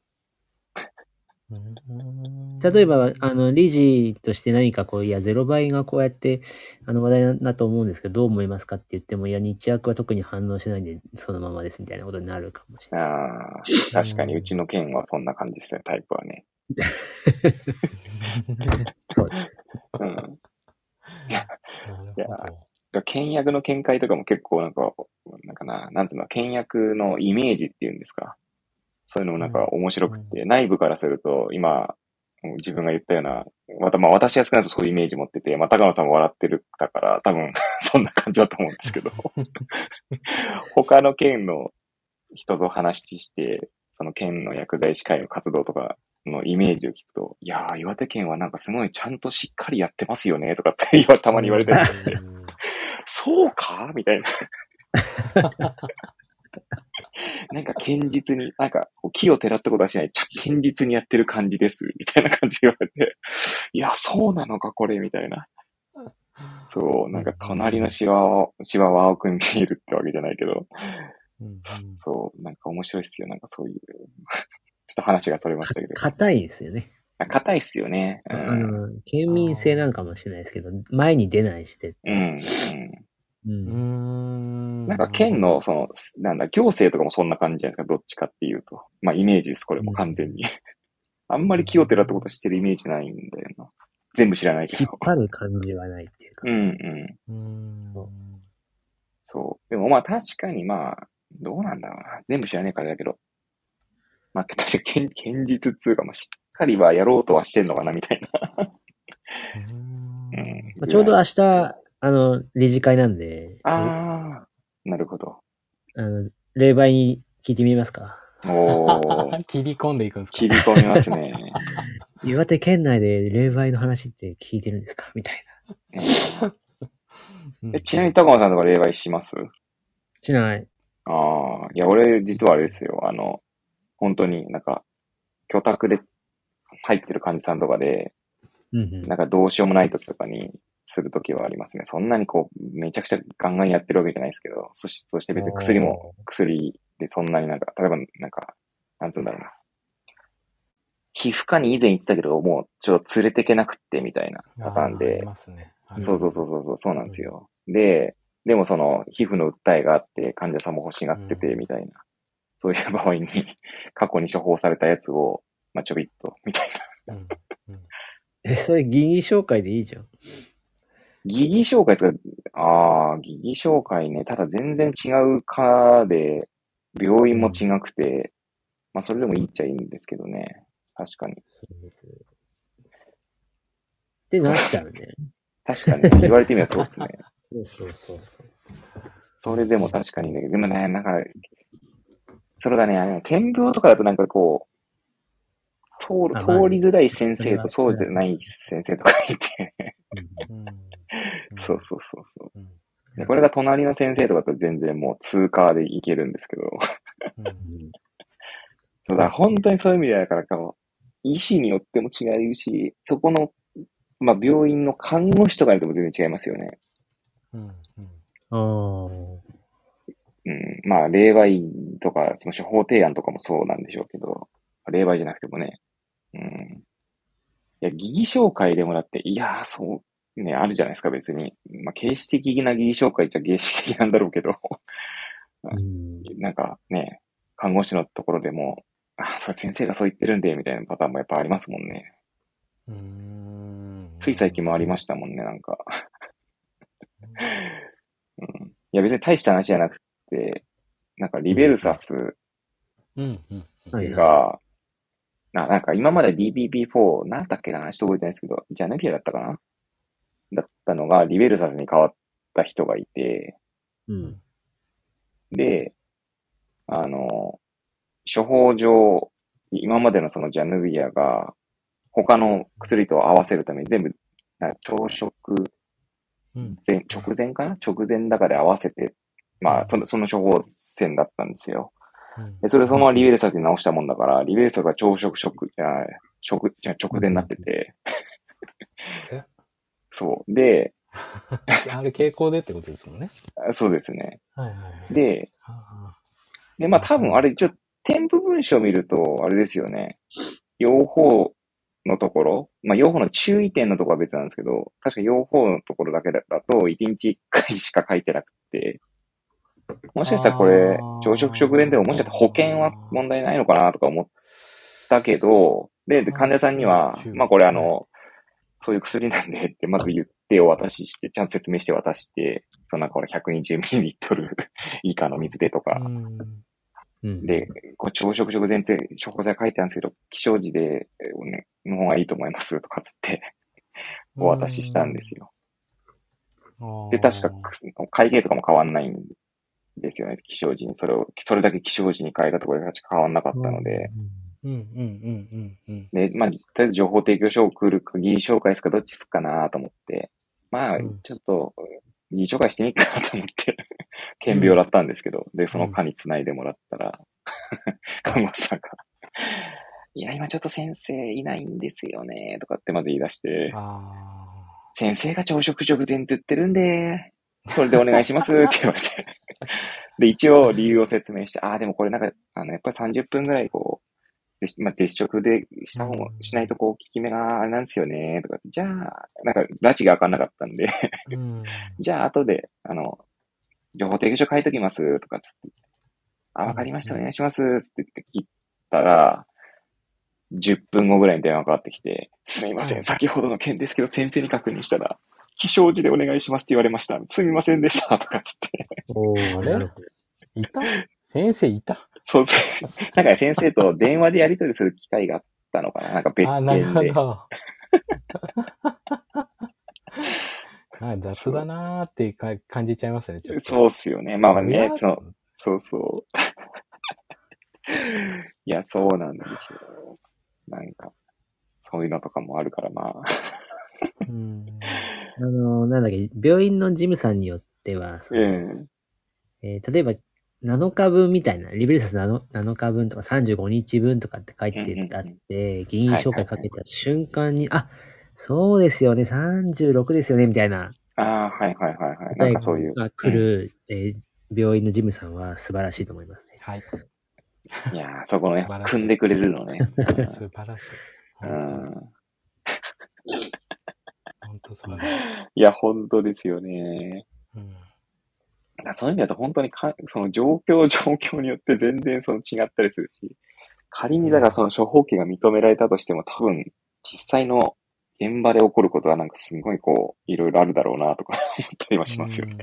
例えば、あの、理事として何かこう、いや、0倍がこうやって、あの、話題だと思うんですけど、どう思いますかって言っても、いや、日薬は特に反応しないんで、そのままですみたいなことになるかもしれない。ああ、確かに、うちの県はそんな感じですね、タイプはね。そうです。うん。いや、倹約の見解とかも結構なんか、なんかな、なんつうの、倹約のイメージっていうんですか。そういうのもなんか面白くて、うん、内部からすると、今、自分が言ったような、またまあ私は少なくとそういうイメージ持ってて、まあ高野さんも笑ってるだから、多分 そんな感じだと思うんですけど、他の県の人と話して、その県の薬剤師会の活動とかのイメージを聞くと、いやー、岩手県はなんかすごいちゃんとしっかりやってますよね、とかって 今たまに言われたりして、そうかみたいな。なん。か堅実に、なん。か木をてらったことはしない、堅実にやってる感じです、みたいな感じで言われて、いや、そうなのか、これ、みたいな。そう、なん。か隣のシワを、シワは青く見えるってわけじゃないけど、そう、なん。か面白いっすよ、なん。かそういう。ちょっと話がそれましたけど。硬いですよね。硬いっすよね。うん、あの、県民性なのかもしれないですけど、前に出ないして。うん。うん。なんか県の、その、なんだ、行政とかもそんな感じじゃないですか、どっちかっていうと。まあ、イメージです、これも完全に。あんまり気をてらったことしてるイメージないんだよな。全部知らないけど。引っ張る感じはないっていうか。うんうん。そう。そう。でもまあ確かにまあ、どうなんだろうな。全部知らねえからだけど。まあ 確かに堅実っつうか、まあしっかりはやろうとはしてんのかな、みたいな。うん、ちょうど明日、あの、理事会なんで。ああ、なるほど。あの、霊媒に聞いてみますかお 切り込んでいくんですか切り込みますね。岩手県内で霊媒の話って聞いてるんですかみたいな。えちなみに高野さんとか霊媒します？しない。ああ、いや、俺、実はあれですよ。あの、本当になんか、居宅で入ってる患者さんとかで、うんうん、なんかどうしようもない時とかに、するときはありますね。そんなにこう、めちゃくちゃガンガンやってるわけじゃないですけど、そしそして別に薬も薬でそんなになんか、例えばなんか、なんつうんだろうな。皮膚科に以前言ってたけど、もうちょっと連れてけなくってみたいなパターンで。ね、そうそうそうそう、そうなんですよ。うん、で、でもその皮膚の訴えがあって患者さんも欲しがっててみたいな。うん、そういう場合に 過去に処方されたやつを、まあ、ちょびっと、みたいな。うんうん、え、それ疑義紹介でいいじゃん。疑義紹介とか、ああ、疑義紹介ね。ただ全然違う科で、病院も違くて、まあそれでもいいっちゃいいんですけどね。確かに。ってなっちゃうね。確かに、言われてみればそうっすね。そうそうそうそう。それでも確かにね。でもね、なんか、それだね、点病とかだとなんかこう、通る、通りづらい先生とそうじゃない先生とかいて、そうそうそうそう。でこれが隣の先生とかと全然もう通過でいけるんですけど。そうだ、本当にそういう意味でだからかも、医師によっても違うし、そこの、まあ、病院の看護師とかにとも全然違いますよね。うん、うん。あうん。まあ、霊媒とか、その処方提案とかもそうなんでしょうけど、霊媒じゃなくてもね。うん。いや、疑義紹介でもだって、いやー、そう、ね、あるじゃないですか、別に。まあ、形式的な技紹介じゃ形式的なんだろうけどうん、なんかね、看護師のところでも、あ、それ先生がそう言ってるんで、みたいなパターンもやっぱありますもんね。うんつい最近もありましたもんね、なんか うん。いや、別に大した話じゃなくて、なんかリベルサスが、ななんか今まで DBP4、なんだっけな、ちょっと覚えてないですけど、ジャネピアだったかな？だったのが、リベルサスに変わっった人がいて、うん。で、あの、処方上、今までのそのジャヌビアが、他の薬と合わせるために全部、朝食うん。前、直前かな？直前だかで合わせて、まあ、その、その処方箋だったんですよ。うんで、それをそのままリベルサスに直したもんだから、リベルサスが朝食食、じ食、じゃあ直前になっててえ？そう。で、あれ傾向でってことですもんね。あそうですね。はいはいはい。で、あで、まあ多分あれ、ちょっと添付文章を見ると、あれですよね。用法のところ、まあ用法の注意点のところは別なんですけど、確か用法のところだけだだと、1日1回しか書いてなくて、もしかしたらこれ朝食直前でももしかしたら保険は問題ないのかなとか思ったけど、で、で患者さんにはまあこれあの、そういう薬なんでってまず言ってお渡しして、ちゃんと説明して渡して、そのなんかこれ 120ml 以下の水でとあ。か、うん。うん。で、こう朝食直前って処方剤書いてあるんですけど、起床時で、えーね、の方がいいと思いますとかつってお渡ししたんですよ。よで、確か薬会計とかも変わんないんですよね。起床時に。それを、それだけ起床時に変えたところで確か変わんなかったので。うんうんうんうんうん。で、まあ、とりあえず情報提供書を送るか、議員紹介するかどっちすっかなと思って。まあうん、ちょっと、議員紹介してみっかなと思って、検病だったんですけど、で、その間に繋いでもらったら、看護師さんが、いや、今ちょっと先生いないんですよね、とかってまず言い出して、あ先生が朝食直前って言ってるんで、それでお願いします。って言われて。で、一応理由を説明して、ああ、でもこれなんか、あの、やっぱり30分ぐらいこう、でまあ、絶食でした方もうん。しないとこう、効き目があれなんですよね、とかじゃあ、なんか、拉致が開かんなかったんで。じゃあ後で、あの、情報提供書書いときます、とかつって。あ、わかりました、お願いします、つって言って切ったら、10分後ぐらいに電話がかかってきて、すみませうんん、先ほどの件ですけど、先生に確認したら、起床時でお願いしますって言われました。すみませんでした、とかつって。おー、あれ？なるほど。いた？先生いた？そうそう。なんか先生と電話でやり取りする機会があったのかななんか別あ、なる件で。ほど。あ雑だなーってか感じちゃいますね、ちょっと。そうっすよね。まあね、その、そうそう。いや、そうなんですよ。なんか、そういうのとかもあるから、まあ。うん。あの、なんだっけ、病院の事務さんによっては、そのうん。えー例えば、7日分みたいな、リベルサス 7, 7日分とか35日分とかって書いてあって、議員紹介かけた瞬間に、あ、そうですよね、36ですよね、みたいなああ、はいはいはいはい。な答えんかそういう。が来る、えー病院の事務さんは素晴らしいと思いますね。はい。いやー、そこのね素晴らしい、組んでくれるのね。素晴らしい。うん。本当素晴らしい。いや、本当ですよね。うんそういう意味だと本当にか、その状況状況によって全然その違ったりするし、仮にだからその処方権が認められたとしても多分実際の現場で起こることはなんかすごいこう、いろいろあるだろうなとか 思ったりはしますよね。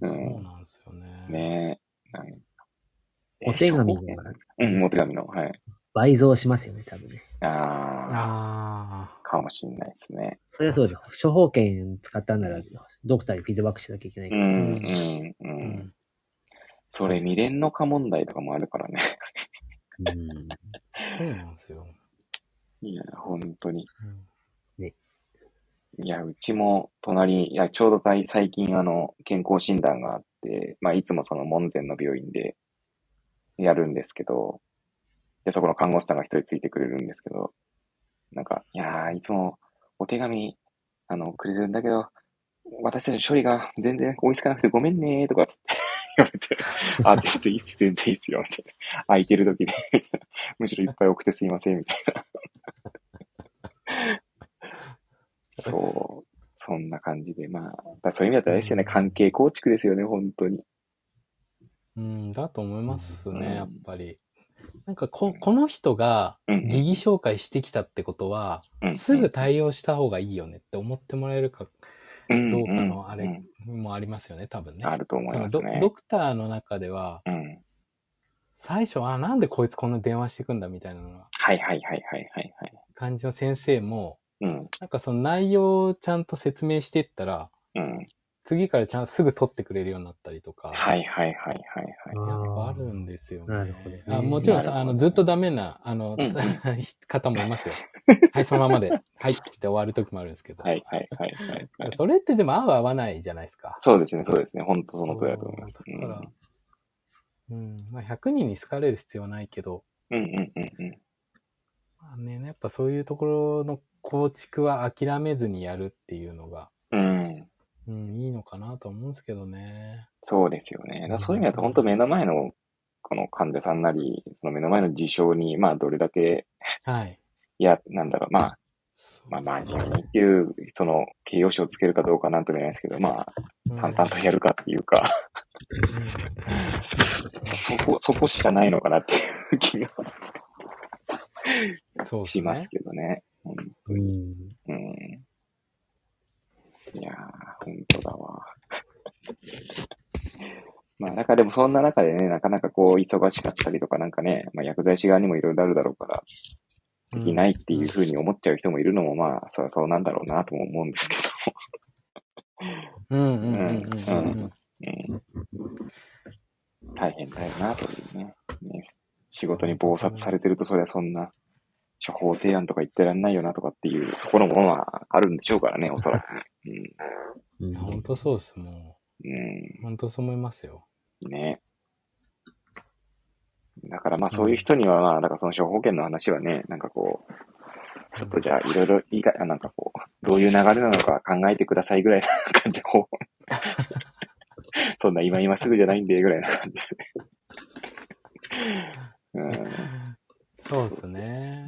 そうんなんですよね。ねえ。なんお手紙うん、お手紙の、はい。倍増しますよね、多分ね。ああ、あかもしんないですね。それはそうです。処方権使ったんなら、ドクターにフィードバックしなきゃいけないから。うん、うん、うあ。ん。それ未練の化問題とかもあるからね。うんそうなんですよ。いや、本当に。うんいや、うちも隣、いや、ちょうど最近あの、健康診断があって、まあ、いつもその門前の病院でやるんですけど、で、そこの看護師さんが一人ついてくれるんですけど、なんか、いやー、いつもお手紙、あの、くれるんだけど、私たちの処理が全然追いつかなくてごめんねーとかつって 言われて、あ、全然いいっす、全然いいっすよ、みたいな。空いてる時で、むしろいっぱい送ってすいません、みたいな。そう。そんな感じで、まあ、そういう意味だったらですよね、関係構築ですよね、本当に。うん、だと思いますうんね、やっぱり。なんかこ、この人がうん疑義紹介してきたってことは、うんすぐ対応した方がいいよねって思ってもらえるかうんどうかのあれうんもありますよね、多分ね。あると思いますね。ドクターの中では、うん。最初、あ、なんでこいつこんな電話してくんだみたいなのがはいはいはいはいはいはい。感じの先生も、うん。なんかその内容をちゃんと説明していったら、うん。次からちゃんとすぐ取ってくれるようになったりとか。はいはいはいはいはい。やっぱあるんですよね。なるほどねあもちろんさ、あの、ずっとダメな、あの、うんうん 方もいますよ。はい、そのままで、はいって終わる時もあるんですけど。はいはいはいはいはい。それってでも合う合わないじゃないですか。そうですね、そうですね。本当その通りだと思います。だから、うん、まあ100人に好かれる必要はないけど、うんうんうんうん。まあね、やっぱそういうところの構築は諦めずにやるっていうのが、うん。うん、いいのかなと思うんですけどね。そうですよね。だそういう意味だと本当目の前のこの患者さんなり、その目の前の事象に、まあどれだけ、はい。いや、なんだろう、まあ、まあ真面目にっていう、その形容詞をつけるかどうかなんとも言えないですけど、まあ、淡々とやるかっていうか、そこ、そこしかないのかなっていう気がうんそうですしますね。けどね。うんうん。うん。いやー、本当だわ。まあ、なんかでもそんな中でね、なかなかこう、忙しかったりとかなんかね、まあ、薬剤師側にもいろいろあるだろうから、できないっていうふうに思っちゃう人もいるのも、まあ、そりゃそうなんだろうなとも思うんですけうんうんうんうんうん。大変だよな、というね。ね仕事に忙殺されてると、そりゃそんな、処方提案とか言ってらんないよなとかっていうところも、まあ、あるんでしょうからね、おそらくね。うん本当そうです、もうん。うんう。本当そう思いますよ。ね。だからまあそういう人にはまあ、だからその処方権の話はね、なんかこう、ちょっとじゃあいろいろいいか、あなんかこう、どういう流れなのか考えてくださいぐらいな 感じで、こう、そんな今今すぐじゃないんで、ぐらいな感じで。うん。そうですね。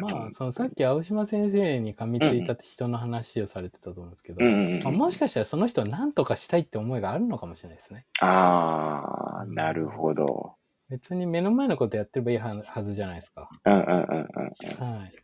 まあ、そのさっき青島先生に噛みついた人の話をされてたと思うんですけど、うんうんまあもしかしたらその人は何とかしたいって思いがあるのかもしれないですね。あー、なるほど。別に目の前のことやってればいいははずじゃないですか。うんうんうんうん。はい。で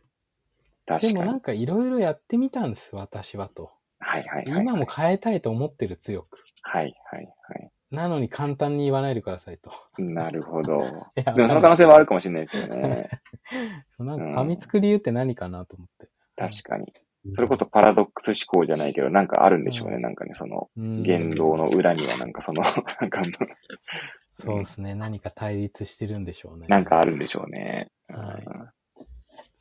確かに。もなんかいろいろやってみたんです、私はと。はいはいはい。今も変えたいと思ってる強く。はいはいはい。なのに簡単に言わないでくださいと。なるほど。いやでもその可能性もあるかもしれないですよね。なんか噛みつく理由って何かなと思って。確かに。それこそパラドックス思考じゃないけど、なんかあるんでしょうね。うんなんかね、その、うん言動の裏にはなんかその、なんか、そうですね。何か対立してるんでしょうね。なんかあるんでしょうね。はい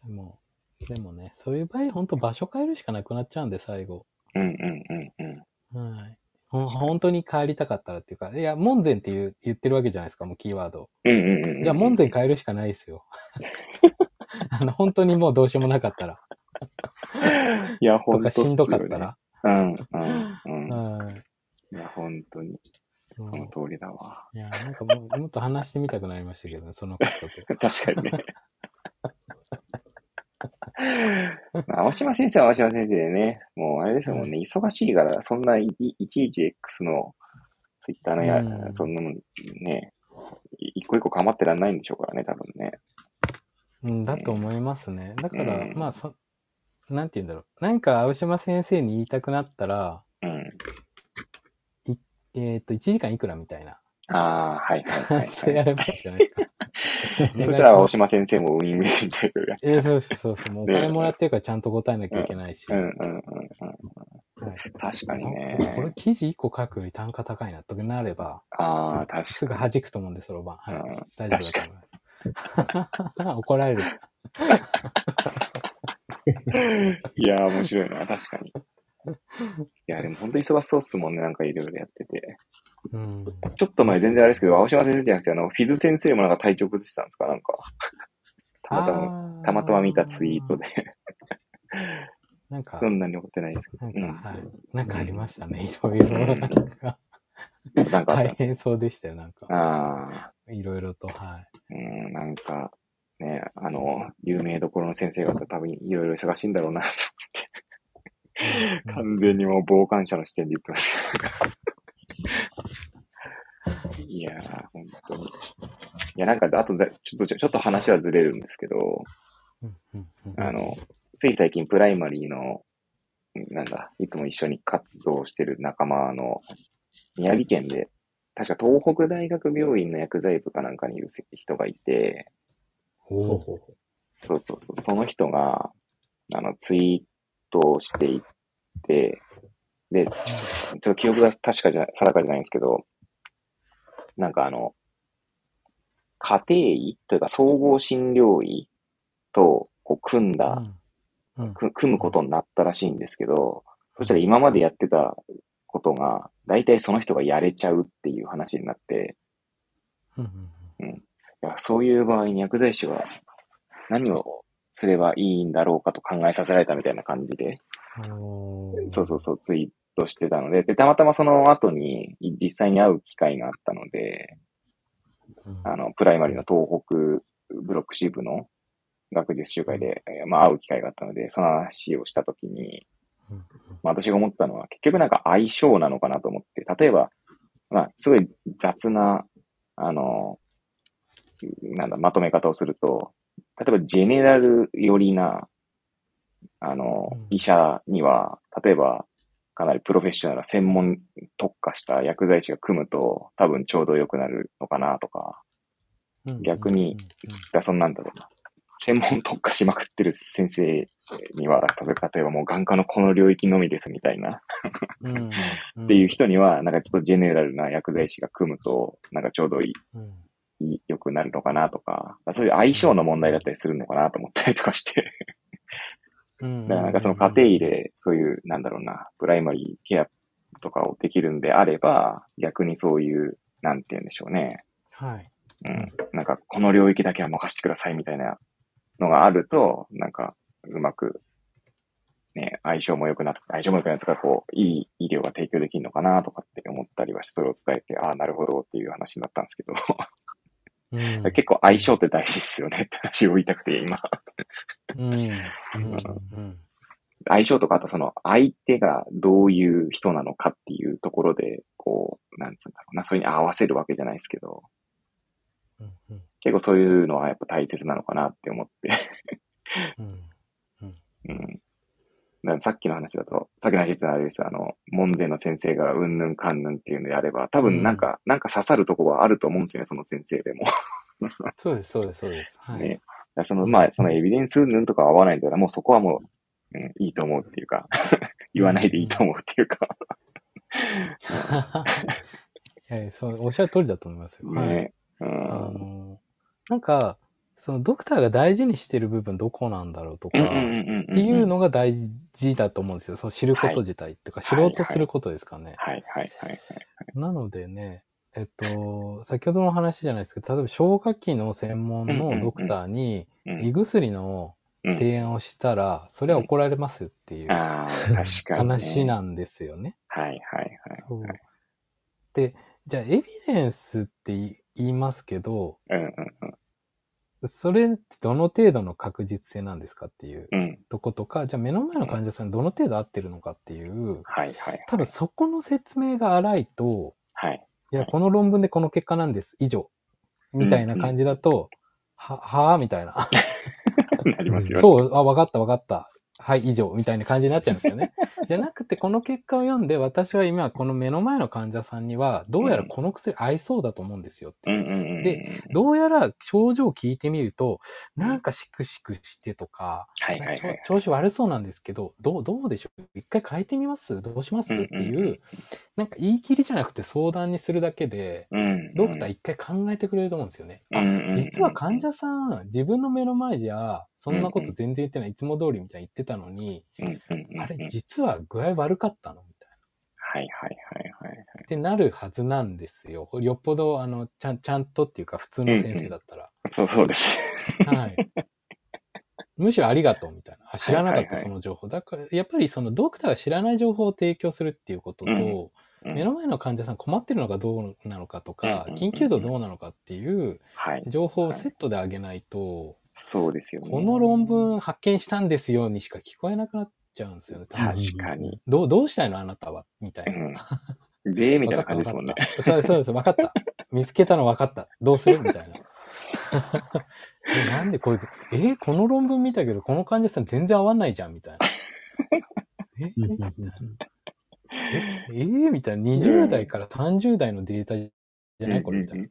でも、でもね、そういう場合、本当場所変えるしかなくなっちゃうんで、最後。うんうんうんうん。はい。本当に帰りたかったらっていうか、いや、門前って言う言ってるわけじゃないですか、もうキーワード。うんうんうん。じゃあ、門前変えるしかないですよ。あの、本当にもうどうしようもなかったら。いや、と本当かしんどかったら。うんうんうん。はい。いや、本当に、その通りだわ。いや、なんかもうもっと話してみたくなりましたけどね、その方と。確かにね。まあ青島先生は青島先生でね、もうあれですもんね、忙しいから、そんないいいちいち X のツイッターのや、うんそんなのね、い一個一個構ってらんないんでしょうからね、多分ね。うん、だと思いますね。だから、うんまあ、そ、なんて言うんだろう。何か青島先生に言いたくなったら、うん。えっ、と、1時間いくらみたいなああ、はいはいはい、話でやはい。ればいいじゃないですか。そしたら青島先生もウィンウィンというか。えそうそうそうそう。もうお金もらってるからちゃんと答えなきゃいけないし。うんうんうんうん。はい確かにねあ。これ記事1個書くより単価高いなとなれば、ああ、確すぐか弾くと思うんで、そろばん。はい。うん大丈夫だと思います。怒られる。に。いやー、面白いな、確かに。いや、でも本当に忙しそうっすもんね、なんかいろいろやってて。うん。ちょっと前全然あれですけど、青島先生じゃなくて、あの、フィズ先生もなんか体調崩してたんですかなんか。たまたま、またまたま見たツイートで。なんかそ、んなに怒ってないですけど。なんか、うんはい。なんかありましたね。いろいろ。なんか、なんか大変そうでしたよ、なんか。た。ああ、いろいろと、はうん、なんか、ね、あの、有名どころの先生方多分いろいろ忙しいんだろうなとい。思って、完全にもう傍観者の視点で言ってました。いやー、本当に。いや、なんか、あとだ、ちょっと、ちょちょっと話はずれるんですけど、あの、つい最近プライマリーの、なんだ、いつも一緒に活動してる仲間の、宮城県で、確か東北大学病院の薬剤部かなんかにいる人がいて、そうそうそう、その人が、あの、ツイートをしていって、で、ちょっと記憶が確かじゃ、定かじゃないんですけど、なんかあの、家庭医というか総合診療医とこう組んだ、うん。うん。く組むことになったらしいんですけど、そしたら今までやってたことが、大体その人がやれちゃうっていう話になって、うんうんいやそういう場合に薬剤師は何をすればいいんだろうかと考えさせられたみたいな感じで、そうそうそう、ツイートしてたので、で、たまたまその後に実際に会う機会があったので、うん。あの、プライマリの東北ブロック支部の学術集会で、えーまあ会う機会があったので、その話をしたときに、うん。まあ私が思ったのは結局なんか相性なのかなと思って、例えば、まあすごい雑な、あの、なんだ、まとめ方をすると、例えばジェネラル寄りな、あのうん、医者には、例えば、かなりプロフェッショナルな専門特化した薬剤師が組むと多分ちょうど良くなるのかなとか、うん逆に、だそんなんだろうな。専門特化しまくってる先生には、例えば例えばもう眼科のこの領域のみですみたいな、っていう人には、なんかちょっとジェネラルな薬剤師が組むと、なんかちょうどいうん。い、良くなるのかなとか、そういう相性の問題だったりするのかなと思ったりとかして、うんだからなんかその家庭医で、そういう、なんだろうな、プライマリーケアとかをできるんであれば、逆にそういう、なんて言うんでしょうね。はい。うん。なんか、この領域だけは任せてくださいみたいなのがあると、なんか、うまく、ね、相性も良くなって、相性も良くなってか、こう、いい医療が提供できるのかなとかって思ったりはして、それを伝えて、ああ、なるほどっていう話になったんですけど、うん。結構相性って大事ですよね。って話を言いたくて、今。うん。うん。うん。相性とか、あとその相手がどういう人なのかっていうところで、こう、なんつうんだろうな、それに合わせるわけじゃないですけど、結構そういうのはやっぱ大切なのかなって思って、うんさっきの話だと、さっきの話ってあれです、あの、門前の先生がうんぬんかんぬんっていうのであれば、多分なんか、なんか刺さるとこはあると思うんですよね、その先生でも。そうです、そうです、そうです。はい。その、まあ、そのエビデンスうんぬんとか合わないんだら、もうそこはもう、うん、いいと思うっていうか、言わないでいいと思うっていうか、いやそう、おっしゃる通りだと思いますよ。はい。ね。うあん。の、なんか、そのドクターが大事にしてる部分どこなんだろうとか、うんうんうんうんっていうのが大事だと思うんですよ。その知ること自体っていうか、知ろうとすることですかね。はい。はい。はい。はい。なのでね、えっと、先ほどの話じゃないですけど、例えば消化器の専門のドクターにうん。胃薬のうん。提案をしたら、それは怒られますっていう。話なんですよね。はい。はい。はい。そう。で、じゃあエビデンスって言いますけど、うんうんそれってどの程度の確実性なんですかっていううん。うん。とことか、じゃあ目の前の患者さんにどの程度合ってるのかっていう、はいはい。多分そこの説明が荒いと、はい。いや、この論文でこの結果なんです、以上。みたいな感じだと、は、はぁみたいな。なりますよね。そう、あ、わかったわかった。はい、以上。みたいな感じになっちゃうんですよね。じゃなくて、この結果を読んで、私は今、この目の前の患者さんには、どうやらこの薬合いそうだと思うんですよって。で、どうやら症状を聞いてみると、なんかシクシクしてとか、調子悪そうなんですけど、どう、どうでしょう？一回変えてみます？どうします？っていう、なんか言い切りじゃなくて相談にするだけで、うん。ドクター一回考えてくれると思うんですよね。あ、うんうんうん実は患者さん、自分の目の前じゃ、そんなこと全然言ってない、いつも通りみたいに言ってたのに、うんうんうんうんあれ、実は具合悪かったのみたいな。はいはいはいはい。ってなるはずなんですよ。よっぽど、あの、ちゃん、ちゃんとっていうか、普通の先生だったら。そうそうです。はい。むしろありがとうみたいな。あ知らなかった、はいはいはいその情報。だから、やっぱりそのドクターが知らない情報を提供するっていうことと、うん目の前の患者さん困ってるのかどうなのかとか、うん緊急度どうなのかっていうはい。情報をセットであげないと、そうですよね。この論文発見したんですよにしか聞こえなくなっちゃうんですよね。確かに。どう、どうしたいのあなたはみたいな。うん。で、みたいなわかった感じですもんねそうそうです。わかった。見つけたのわかった。どうするみたいな。え、なんでこれ、えーこの論文見たけど、この患者さん全然合わないじゃんみたいな。え、えうんみたいな。え、えーみたいな。20代から30代のデータじゃない？これみたいな。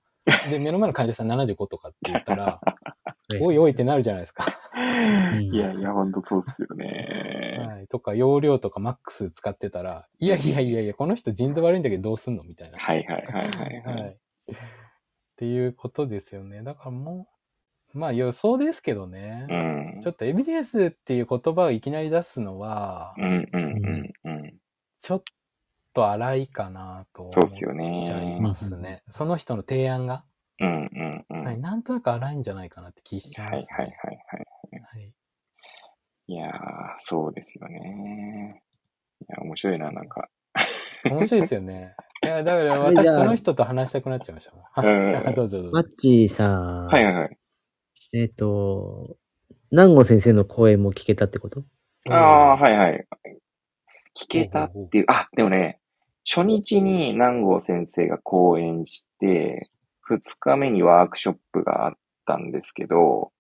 で、目の前の患者さん75とかって言ったら、おいおいってなるじゃないですか。いやいや、ほんとそうっすよね。はい。とか容量とかマックス使ってたら、いやいやいやいや、この人腎臓悪いんだけどどうすんの？みたいな。はいはいはいはいははい。い。っていうことですよね。だからもう、まあ予想ですけどね。うんちょ。っとエビデンスっていう言葉をいきなり出すのはう、んうんうんうん。ちょっと荒いかなと思っそうっすよね。ちゃいますね。その人の提案が、うんうんうん。はい、なんとなく荒いんじゃないかなって気しちゃいはいます、ね。はいはいはい。はい。いやー、そうですよね。いや、面白いな、なんか。面白いですよね。いや、だから私その人と話したくなっちゃいましたもん。うん どうぞどうぞ。マッチーさ、はいはいはい。えっ、と、南郷先生の声も聞けたってこと？ああ、はいはい。聞けたっていう、あ、でもね、初日に南郷先生が講演して、二日目にワークショップがあったんですけど、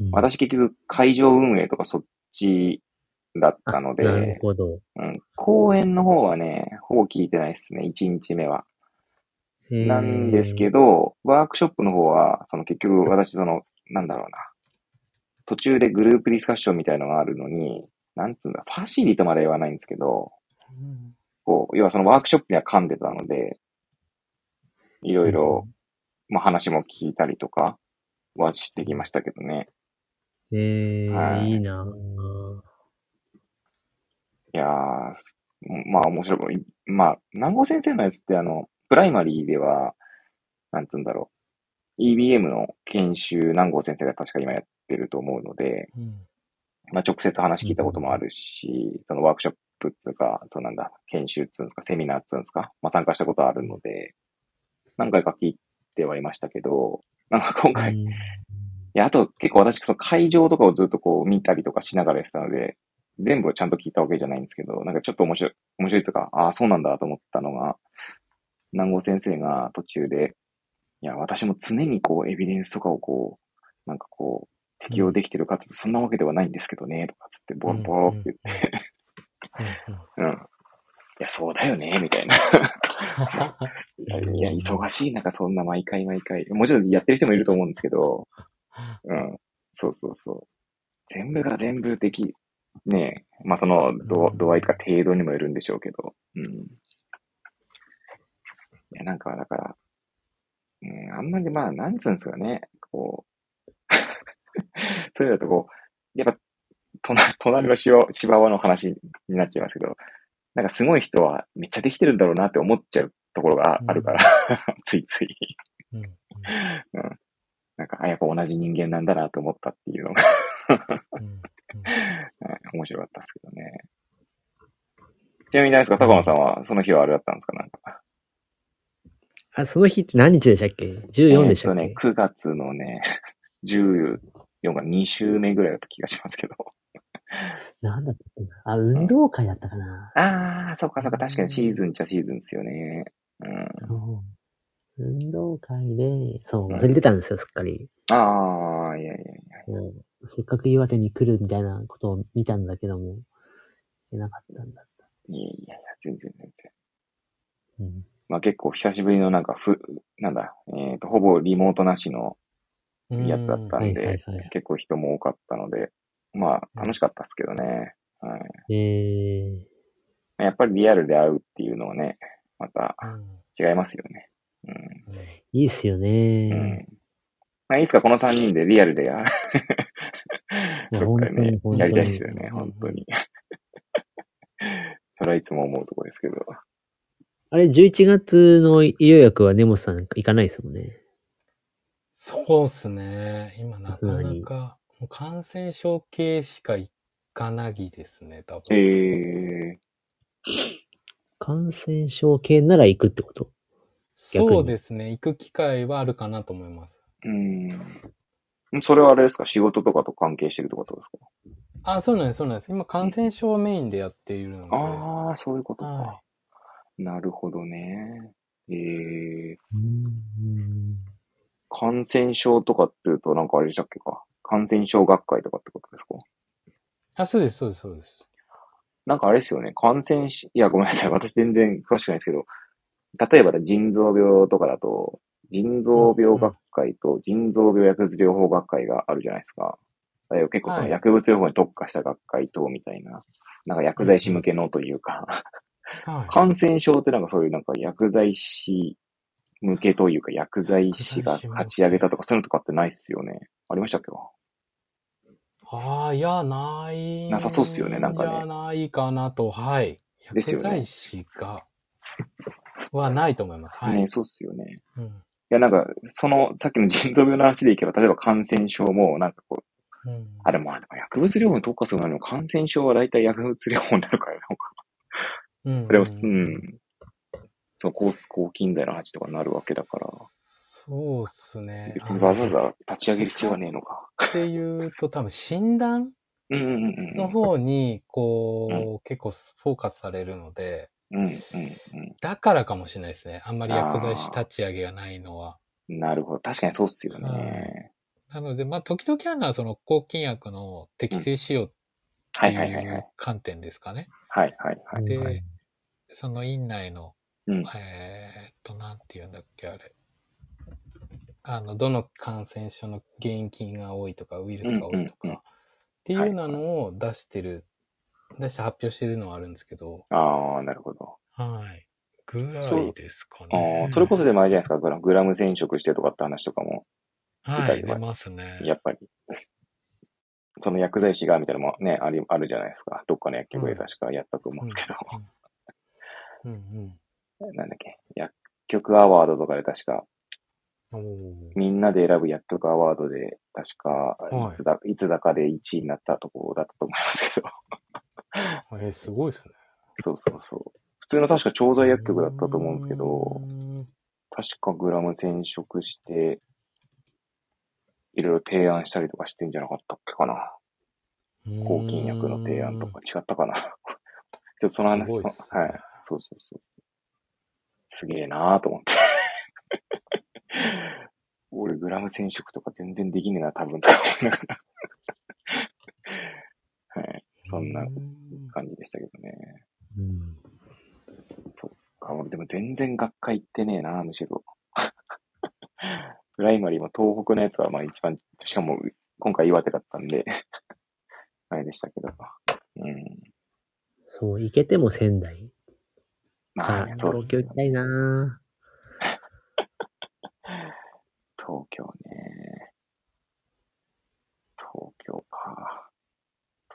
うん私結局会場運営とかそっちだったので、なるほど。うん、講演の方はね、ほぼ聞いてないですね、一日目は。なんですけど、ワークショップの方は、その結局私その、なんだろうな。途中でグループディスカッションみたいのがあるのに、なんつうんだ、ファシリとまでは言わないんですけど、うんこう、要はそのワークショップには噛んでたので、いろいろ、まあ話も聞いたりとかはしてきましたけどね。えーはいいいなぁいやー、まあ面白い。まあ、南郷先生のやつってあの、プライマリーでは、なんつうんだろう。EBM の研修、南郷先生が確か今やってると思うので、うんまあ直接話聞いたこともあるし、そのワークショップっつうか、そうなんだ、研修っつうんですか、セミナーっつうんですか、まあ参加したことあるので、何回か聞いてはいましたけど、なんか今回、いうん。や、あと結構私、その会場とかをずっとこう見たりとかしながらやってたので、全部をちゃんと聞いたわけじゃないんですけど、なんかちょっと面白い、面白いっつうか、ああ、そうなんだと思ったのが、南郷先生が途中で、いや、私も常にこう、エビデンスとかをこう、なんかこう、適用できてるかってそんなわけではないんですけどね、とかつって、ボロボロって言って、うんうんうん。いや、そうだよね、みたいな。いや、忙しい中、そんな毎回毎回。もちろんやってる人もいると思うんですけど、うん。そうそうそう。全部が全部でき、ねえ。まあ、その度、うん度合いとか程度にもよるんでしょうけど。うん。いや、なんか、だから、うん、あんまりまあ、なんつうんですかね。こう、それだとこう、やっぱ、隣 隣のシワシワワの話になっちゃいますけど、なんかすごい人はめっちゃできてるんだろうなって思っちゃうところがあるから、ついつい。うんなんか、あ、やっぱ同じ人間なんだなと思ったっていうのが、うん 面白かったですけどね。ちなみに何ですか？高野さんは、その日はあれだったんですか？なんか。あ、その日って何日でしたっけ ?14 でしたっけ、えーとね、9月のね、14が2週目ぐらいだった気がしますけど。なんだったっけなあ、運動会だったかな、ああ、そっかそっか、確かにシーズンっちゃシーズンですよね。うん。そう。運動会で、そう、忘れてたんですよ、すっかり。ああ、いやいやいや。もうせっかく岩手に来るみたいなことを見たんだけども、いなかったんだった。いやいやいや、全然全然。うん。まあ結構久しぶりのなんかふ、なんだ、えっ、と、ほぼリモートなしのうんやつだったんで、結構人も多かったので、まあ楽しかったですけどね。はい。えー、やっぱりリアルで会うっていうのはね、またうん違いますよね。うん。いいっすようね。ん。まあ、いつかこの3人でリアルで や、ね本当に本当、にやりたいですよね、うん本当に。それはいつも思うところですけど。あれ、11月の医療薬は根本さん行かないですもんね。そうっすね。今なかなか、もう感染症系しか行かないですね、多分。え感染症系なら行くってこと？逆にそうですね。行く機会はあるかなと思います。ー、うん。それはあれですか？仕事とかと関係してるってことですか？あ、そうなんです、そうなんです。今、感染症メインでやっているので。ああ、そういうことか。はなるほどね。えー、うん。感染症とかっていうとなんかあれでしたっけか？感染症学会とかってことですか？あ、そうです、そうです、そうです。なんかあれですよね。感染し、いや、ごめんなさい。私全然詳しくないですけど、例えば腎臓病とかだと、腎臓病学会と腎臓病薬物療法学会があるじゃないですか。結構そのはい薬物療法に特化した学会等みたいな、なんか薬剤師向けのというか、はい。感染症ってなんかそういうなんか薬剤師向けというか薬剤師が立ち上げたとかそういうのとかってないっすよね。ありましたっけ？ああ、いや、ない。なさそうっすよねなんかねじゃないかなと、はい。ですよね薬剤師が、はないと思います。はい。ね、そうっすよね。うん。いや、なんか、その、さっきの腎臓病の話でいけば、例えば感染症も、なんかこう、うん、あれ、も薬物療法に特化するのにも感染症は大体薬物療法になるから、なんか、うんこれを、うん、その抗抗菌剤の話とかになるわけだから、そうっすね。別にわざわざ立ち上げる必要はねえのか。っていうと、多分診断うんうんうんの方に、こう、結構フォーカスされるので、うん。うんうんだからかもしれないですね。あんまり薬剤師立ち上げがないのは。うん。なるほど。確かにそうっすよね。なので、まあ、時々あるのは、その、抗菌薬の適正使用ってはいはいはいはいいう。観点ですかね。はいはいはい。ではいその院内の、うん。えーっと、なんて言うんだっけ、あれ。あの、どの感染症の原因菌が多いとか、ウイルスが多いとうんうんうんか、っていうようなのを出してる、出して発表してるのはあるんですけど、ああ、なるほど。はい。ぐらそういですかあね。あ、それこそでもあれじゃないですか、グラグラム染色してとかって話とかも、はい、出ますね。やっぱり、その薬剤師がみたいなのもね、あり、あるじゃないですか。どっかの薬局で確かやったと思うんですけど、うんうん。なんだっけ、薬局アワードとかで確か、みんなで選ぶ薬局アワードで、確か、はいいつだ、いつだかで1位になったところだったと思いますけど、えー、すごいですね。そうそうそう。普通の確か調剤薬局だったと思うんですけど、うん確かグラム染色して、いろいろ提案したりとかしてんじゃなかったっけかな。抗菌薬の提案とか違ったかな。ちょっとその話、ねはい。そうそうそう。すげえなーと思って。俺、グラム染色とか全然できねえな、多分、とか思いながら。はい。そんなうん感じでしたけどね。うん。そっか、俺でも全然学会行ってねえな、むしろ。プライマリーも東北のやつはまあ一番、しかも今回岩手だったんで、あれでしたけど。うん。そう、行けても仙台かまあ東京行きたいな東京ね。東京か。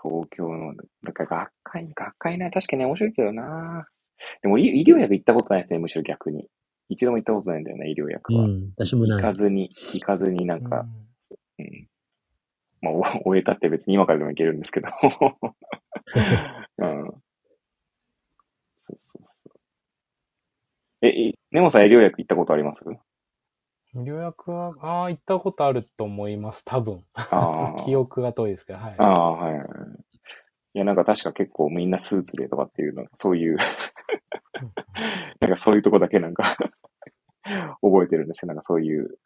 東京の、だから学会、学会な、確かに面白いけどな。でも医医療薬行ったことないですね、むしろ逆に。一度も行ったことないんだよね、医療薬は。うん、私も行ない。かずに、行かずになんか、うん。まあ、お終えたって別に今からでもいけるんですけど。うん。そうそうそう。え、えネモさん医療薬行ったことあります？医療薬は、ああ、行ったことあると思います。多分。記憶が遠いですけど、はい。ああ、はいはい。いや、なんか確か結構みんなスーツでとかっていうの、そういう、なんかそういうとこだけなんか 覚えてるんですよ。なんかそういう、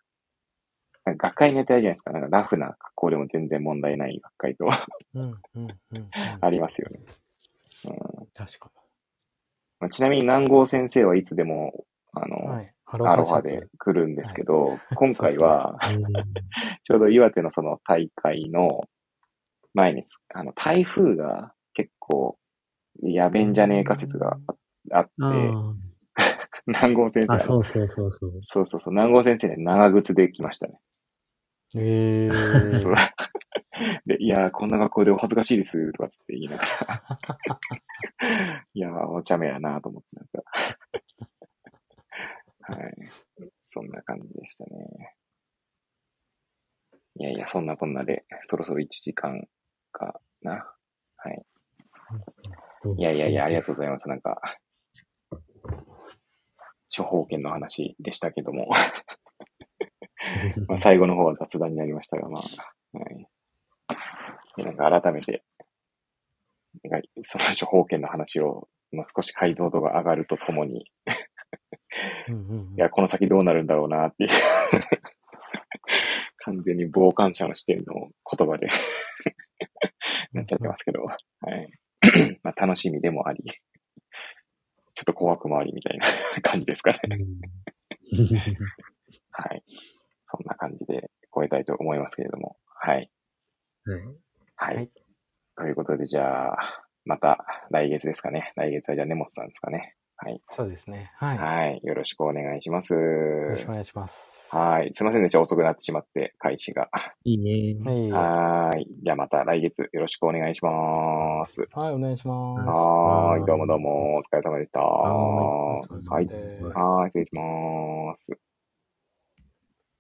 なんか学会のやってあるじゃないですか。なんかラフな格好でも全然問題ない学会とうん、うん。ありますよね。うん確かまあ、ちなみに南郷先生はいつでも、あの、に。はい。ハアロハで来るんですけど、今回は、うんちょうど岩手のその大会の前にす、あの、台風が結構、やべんじゃねえか説がああって、あ南郷先生そうそうそうそう。そうそうそう、南郷先生ね、長靴で来ましたね。ええそうで、いやー、こんな学校でお恥ずかしいです、とかつって言いながら。いやー、お茶目やなと思って、なんか。はい。そんな感じでしたね。いやいや、そんなこんなで、そろそろ1時間かな。はい。いやいやいや、ありがとうございます。なんか、処方権の話でしたけども。まあ、最後の方は雑談になりましたが、まあ、はい。でなんか改めて、なんかその処方権の話を、もう少し解像度が上がるとともに、うんうんうんいや、この先どうなるんだろうなっていう、完全に傍観者の視点の言葉でなっちゃってますけど、はい。まあ、楽しみでもあり、ちょっと怖くもありみたいな 感じですかね。うんはい。そんな感じで終えたいと思いますけれども、はい。はいでじゃあ、また来月ですかね。来月はじゃあ根本さんですかね。はい。そうですね。はい。はい。よろしくお願いします。よろしくお願いします。はい。すいませんね。じゃあ遅くなってしまって、開始が。いいね。はい。はい。じゃあまた来月よろしくお願いします。はい、お願いします。はい。どうもどうも。お疲れ様でした。ははい。お疲れ様ですはい。失礼します。